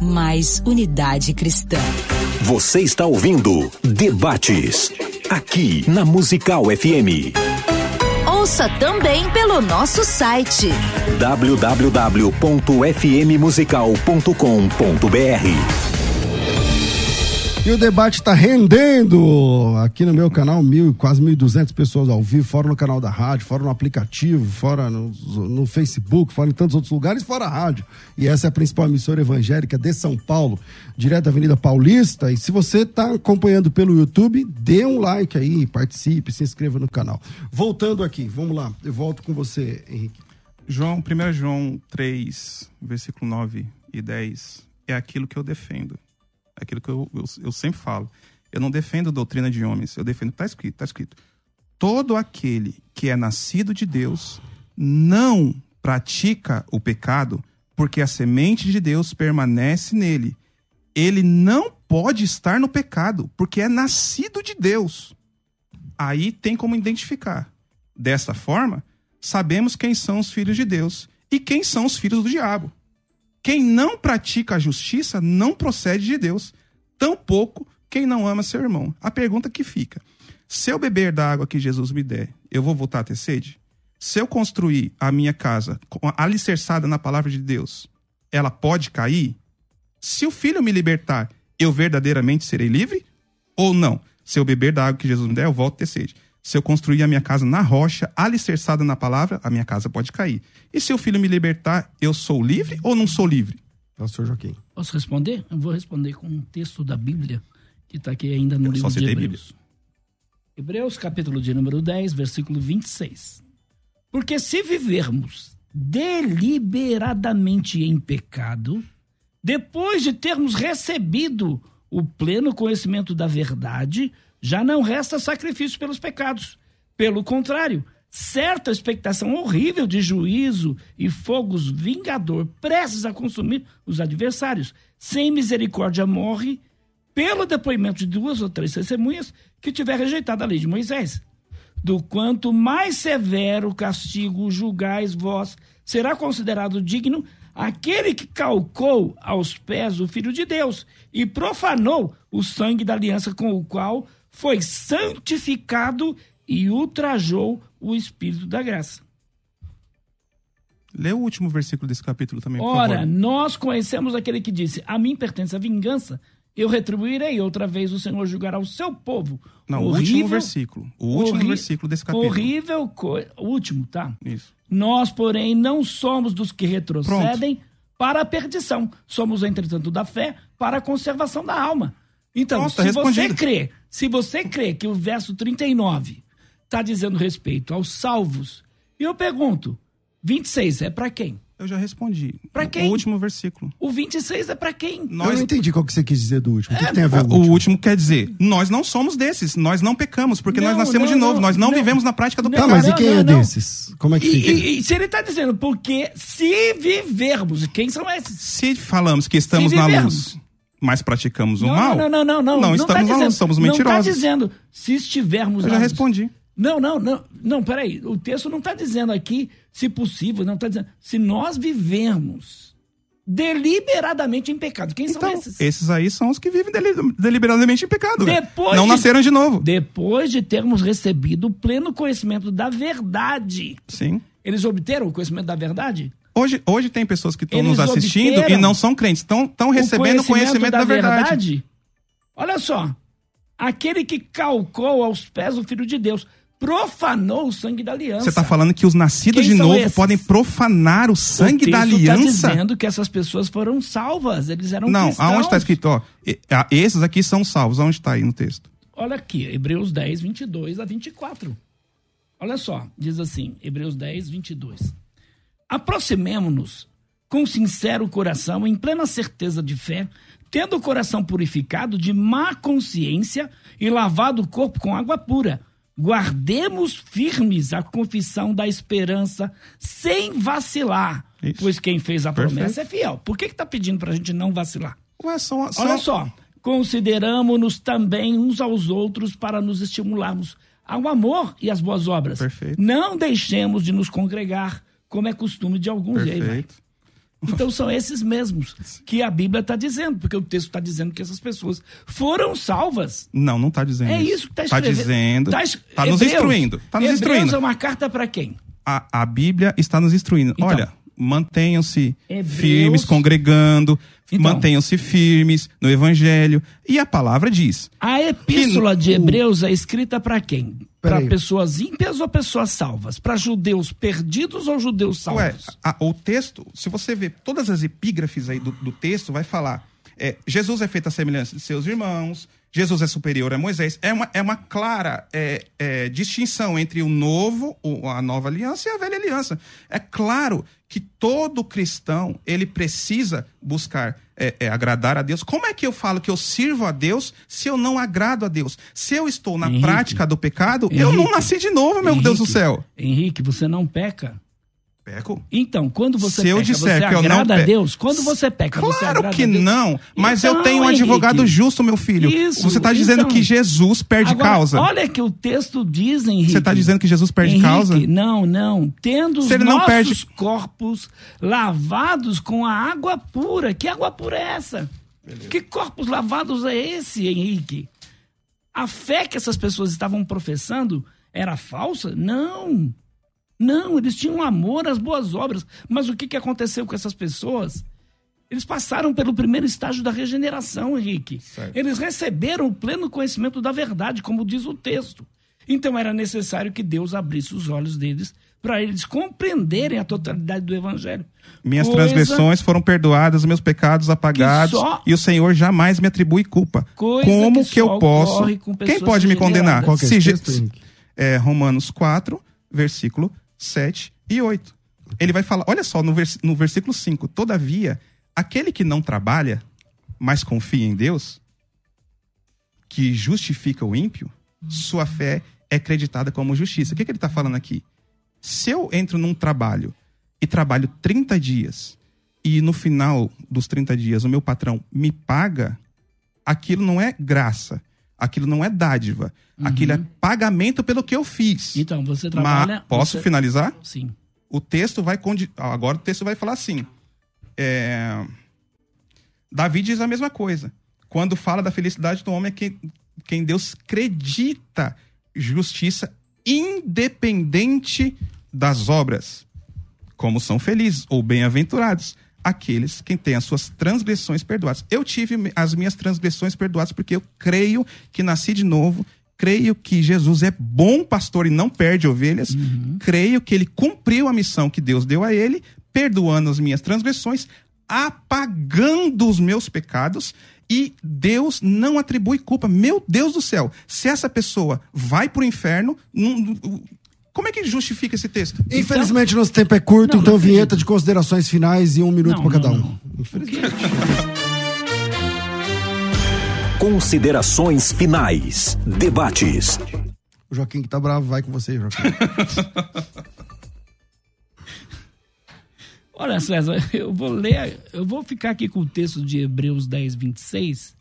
mais unidade cristã. Você está ouvindo Debates, aqui na Musical FM. Ouça também pelo nosso site www.fmmusical.com.br. E o debate está rendendo aqui no meu canal, mil, quase 1.200 pessoas ao vivo, fora no canal da rádio, fora no aplicativo, fora no, no, Facebook, fora em tantos outros lugares, fora a rádio. E essa é a principal emissora evangélica de São Paulo, direto da Avenida Paulista. E se você está acompanhando pelo YouTube, dê um like aí, participe, se inscreva no canal. Voltando aqui, vamos lá, eu volto com você, Henrique. João, 1 João 3, versículo 9 e 10, é aquilo que eu defendo aquilo que eu, eu, eu sempre falo. Eu não defendo doutrina de homens, eu defendo, está escrito, está escrito. Todo aquele que é nascido de Deus não pratica o pecado, porque a semente de Deus permanece nele. Ele não pode estar no pecado, porque é nascido de Deus. Aí tem como identificar. Dessa forma, sabemos quem são os filhos de Deus e quem são os filhos do diabo. Quem não pratica a justiça não procede de Deus, tampouco quem não ama seu irmão. A pergunta que fica: se eu beber da água que Jesus me der, eu vou voltar a ter sede? Se eu construir a minha casa alicerçada na palavra de Deus, ela pode cair? Se o filho me libertar, eu verdadeiramente serei livre? Ou não? Se eu beber da água que Jesus me der, eu volto a ter sede. Se eu construir a minha casa na rocha, alicerçada na palavra, a minha casa pode cair. E se o filho me libertar, eu sou livre ou não sou livre? Pastor Joaquim. Posso responder? Eu vou responder com um texto da Bíblia, que está aqui ainda no eu livro de Hebreus. Bíblia. Hebreus, capítulo de número 10, versículo 26. Porque se vivermos deliberadamente em pecado, depois de termos recebido o pleno conhecimento da verdade, já não resta sacrifício pelos pecados. Pelo contrário, certa expectação horrível de juízo e fogos vingador prestes a consumir os adversários. Sem misericórdia morre pelo depoimento de duas ou três testemunhas que tiver rejeitado a lei de Moisés. Do quanto mais severo castigo julgais vós, será considerado digno aquele que calcou aos pés o Filho de Deus e profanou o sangue da aliança com o qual foi santificado e ultrajou o Espírito da graça. Lê o último versículo desse capítulo também, por Ora, favor. nós conhecemos aquele que disse: A mim pertence a vingança, eu retribuirei. Outra vez o Senhor julgará o seu povo. Não, o Horrível- último versículo. O último versículo desse capítulo. Horrível coisa. O último, tá? Isso. Nós, porém, não somos dos que retrocedem para a perdição. Somos, entretanto, da fé para a conservação da alma. Então, tá se você crê, se você crê que o verso 39 está dizendo respeito aos salvos, e eu pergunto, 26 é para quem? Eu já respondi. Pra quem? O último versículo. O 26 é para quem? Eu Nós, não entendi qual que você quis dizer do último. O que, que tem a ver o com o último? último quer dizer, nós não somos desses, nós não pecamos, porque nós Não, nascemos não, de novo, não, nós não, não. vivemos na prática do Não, Tá, pecado. mas e quem não, é não. desses? Como é que E, fica? e- e se ele está dizendo, porque se vivermos, quem são esses? Se falamos que estamos Se na luz, mas praticamos o não, mal, não, não, não, não. não tá estamos na dizendo, somos Não mentirosos. está dizendo, se estivermos Eu já respondi. Não, não, não, não, peraí. O texto não está dizendo aqui, se possível, não está dizendo. Se nós vivemos deliberadamente em pecado. Quem Então, são esses? esses aí são os que vivem deli- deliberadamente em pecado. Depois não de- nasceram de novo. Depois de termos recebido o pleno conhecimento da verdade. Sim. Eles obteram o conhecimento da verdade? Hoje, hoje tem pessoas que estão nos assistindo e não são crentes, estão recebendo o conhecimento da, verdade. Olha só. Aquele que calcou aos pés o Filho de Deus profanou o sangue da aliança. Você está falando que os nascidos Quem de novo esses? podem profanar o sangue o da tá aliança? dizendo que essas pessoas foram salvas. Eles eram não, cristãos. aonde está escrito? Ó, esses aqui são salvos. Aonde está aí no texto? Olha aqui, Hebreus 10, 22 a 24. Olha só, diz assim, Hebreus 10, 22. Aproximemo-nos com sincero coração, em plena certeza de fé, tendo o coração purificado de má consciência e lavado o corpo com água pura. Guardemos firmes a confissão da esperança sem vacilar, Isso. pois quem fez a Perfeito. promessa é fiel. Por que está pedindo para a gente não vacilar? Ué, são, são- Olha só, consideramos-nos também uns aos outros para nos estimularmos ao amor e às boas obras. Perfeito. Não deixemos de nos congregar, como é costume de alguns. E aí vai. Perfeito. Então são esses mesmos que a Bíblia está dizendo, porque o texto está dizendo que essas pessoas foram salvas. Não, não está dizendo É isso. que está Está escrevendo. dizendo. Tá Está es- nos Hebreus- instruindo. Está nos Hebreus instruindo. é uma carta para quem? A, a Bíblia está nos instruindo. Então. Olha, mantenham-se firmes, congregando, Então. mantenham-se firmes no Evangelho. E a palavra diz: A epístola Que de Hebreus é escrita para quem? Para pessoas ímpias ou pessoas salvas? Para judeus perdidos ou judeus salvos? Ué, a- o texto, se você ver todas as epígrafes aí do, do texto, vai falar: é, Jesus é feito à semelhança de seus irmãos, Jesus é superior a Moisés. É uma, é uma clara é, é, distinção entre o novo, a nova aliança e a velha aliança. É claro que todo cristão ele precisa buscar é, é, agradar a Deus. Como é que eu falo que eu sirvo a Deus se eu não agrado a Deus? Se eu estou na Henrique, prática do pecado, eu não Henrique, nasci de novo, meu Deus do Henrique, céu. Henrique, você não peca. Peco? Então, quando você Se eu peca, disser você que eu não a Deus? Quando você peca, você Claro agrada que não, mas eu Então, tenho um Henrique, advogado justo, meu filho. Isso, Você está dizendo então. que Jesus perde Agora, causa. Olha que o texto diz, Henrique. Você está dizendo que Jesus perde Henrique, causa? Não, não. Tendo os Se não nossos perde- corpos lavados com a água pura. Que água pura é essa? Que corpos lavados é esse, Henrique? A fé que essas pessoas estavam professando era falsa? Não. Não, eles tinham amor às boas obras. Mas o que, que aconteceu com essas pessoas? Eles passaram pelo primeiro estágio da regeneração, Henrique. Certo. Eles receberam o pleno conhecimento da verdade, como diz o texto. Então era necessário que Deus abrisse os olhos deles para eles compreenderem a totalidade do evangelho. Minhas Coisa- transgressões foram perdoadas, meus pecados apagados, só- e o Senhor jamais me atribui culpa. Coisa Como que que, eu posso? com Quem pode me condenar? regeneradas. Qual que é Se é, Romanos 4, versículo 7 e 8. Ele vai falar, olha só, no, vers- no versículo 5, todavia, aquele que não trabalha, mas confia em Deus, que justifica o ímpio, sua fé é acreditada como justiça. O que, que ele está falando aqui? Se eu entro num trabalho e trabalho 30 dias, e no final dos 30 dias o meu patrão me paga, aquilo não é graça, aquilo não é dádiva, aquilo é pagamento pelo que eu fiz. Então, você trabalha. Mas, posso você... finalizar? Sim. O texto vai. condi- Agora o texto vai falar assim. é, Davi diz a mesma coisa. Quando fala da felicidade do homem, é quem, quem Deus acredita justiça independente das obras. como são felizes ou bem-aventurados aqueles quem tem as suas transgressões perdoadas. Eu tive as minhas transgressões perdoadas porque eu creio que nasci de novo, creio que Jesus é bom pastor e não perde ovelhas, uhum. creio que ele cumpriu a missão que Deus deu a ele, perdoando as minhas transgressões, apagando os meus pecados e Deus não atribui culpa. Meu Deus do céu, se essa pessoa vai para o inferno, não, como é que justifica esse texto? Infelizmente, então... nosso tempo é curto, não, então não vinheta de considerações finais e um minuto para cada um. Infelizmente. Considerações finais. Debates. O Joaquim que tá bravo, vai com você, Joaquim. [LAUGHS] Olha, César, eu vou ler, eu vou ficar aqui com o texto de Hebreus 10, 26,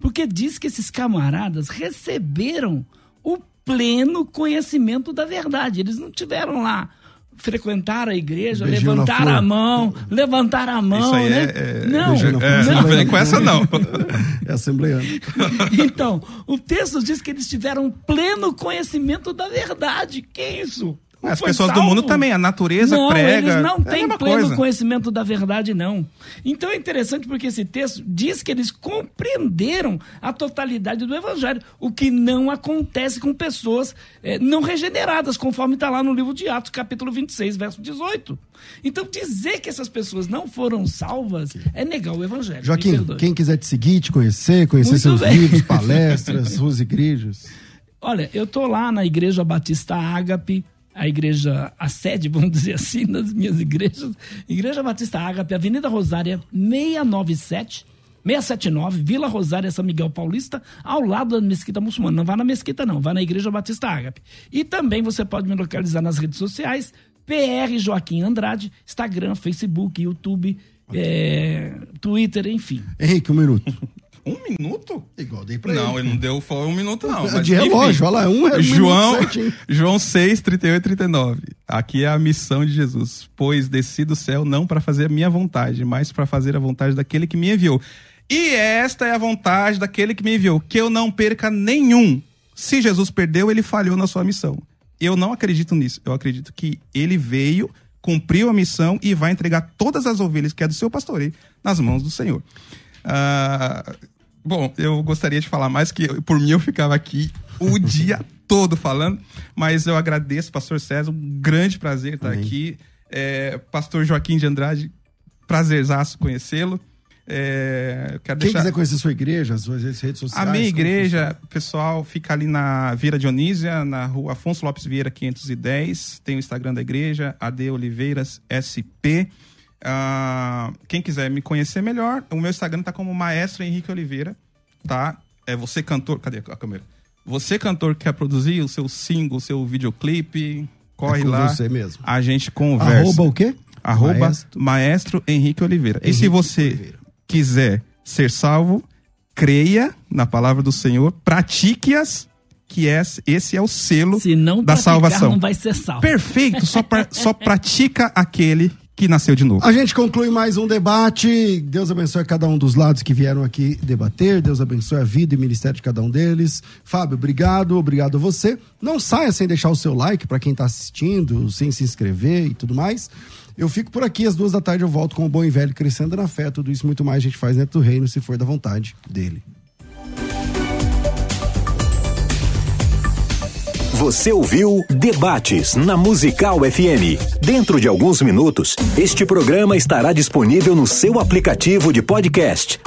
porque diz que esses camaradas receberam o pleno conhecimento da verdade. Eles não tiveram lá frequentar a igreja, Beijinho levantar a mão, levantar a mão, Isso aí né? É, é, não, é, não, vem com essa não. [LAUGHS] É assembleano. [LAUGHS] então, o texto diz que eles tiveram pleno conhecimento da verdade. Que é isso? As pessoas salvo. do mundo também, a natureza não, prega. Eles não é têm pleno coisa. conhecimento da verdade, não. Então é interessante porque esse texto diz que eles compreenderam a totalidade do evangelho, o que não acontece com pessoas é, não regeneradas, conforme está lá no livro de Atos, capítulo 26, verso 18. Então dizer que essas pessoas não foram salvas é negar o evangelho. Joaquim, quem quiser te seguir, te conhecer, conhecer Muito seus bem. livros, [LAUGHS] palestras, suas igrejas. Olha, eu tô lá na Igreja Batista Ágape, a igreja, a sede, vamos dizer assim, das minhas igrejas. Igreja Batista Ágape, Avenida Rosária, 697, 679, Vila Rosária, São Miguel Paulista, ao lado da Mesquita Muçulmana. Não vá na Mesquita, não, vá na Igreja Batista Ágape. E também você pode me localizar nas redes sociais, PR Joaquim Andrade, Instagram, Facebook, YouTube, é, Twitter, enfim. Henrique, um minuto. [LAUGHS] Um minuto? Igual dei pra não, ele. Não, ele não deu foi um minuto, não. [LAUGHS] Mas, de relógio, olha lá, um, é um João, [LAUGHS] João 6, 38 e 39. Aqui é a missão de Jesus. Pois desci do céu não para fazer a minha vontade, mas para fazer a vontade daquele que me enviou. E esta é a vontade daquele que me enviou, que eu não perca nenhum. Se Jesus perdeu, ele falhou na sua missão. Eu não acredito nisso. Eu acredito que ele veio, cumpriu a missão e vai entregar todas as ovelhas que é do seu pastoreio nas mãos do Senhor. Uh, Bom, eu gostaria de falar mais, que por mim eu ficava aqui o [LAUGHS] dia todo falando, mas eu agradeço, pastor César, um grande prazer estar Amém. aqui. É, pastor Joaquim de Andrade, prazerzaço conhecê-lo. É, Quem deixar... quiser conhecer sua igreja, suas redes sociais. A minha igreja, pessoal, fica ali na Vila Dionísia, na rua Afonso Lopes Vieira 510. Tem o Instagram da igreja, AD Oliveiras SP. Uh, quem quiser me conhecer melhor, o meu Instagram tá como Maestro Henrique Oliveira, tá? É você cantor. Cadê a câmera? Você cantor que quer produzir o seu single, o seu videoclipe, corre é lá. Você mesmo. A gente conversa. Arroba o quê? Arroba Maestro, Maestro Henrique Oliveira. Henrique e se você Oliveira. quiser ser salvo, creia na palavra do Senhor, pratique-as que é, esse é o selo da salvação. não vai ser salvo. Perfeito, só, pra, só pratica aquele que nasceu de novo. A gente conclui mais um debate. Deus abençoe cada um dos lados que vieram aqui debater. Deus abençoe a vida e o ministério de cada um deles. Fábio, obrigado, obrigado a você. Não saia sem deixar o seu like para quem está assistindo, sem se inscrever e tudo mais. Eu fico por aqui, às duas da tarde eu volto com o bom e velho crescendo na fé. Tudo isso muito mais a gente faz dentro do reino, se for da vontade dele. Você ouviu Debates na Musical FM. Dentro de alguns minutos, este programa estará disponível no seu aplicativo de podcast.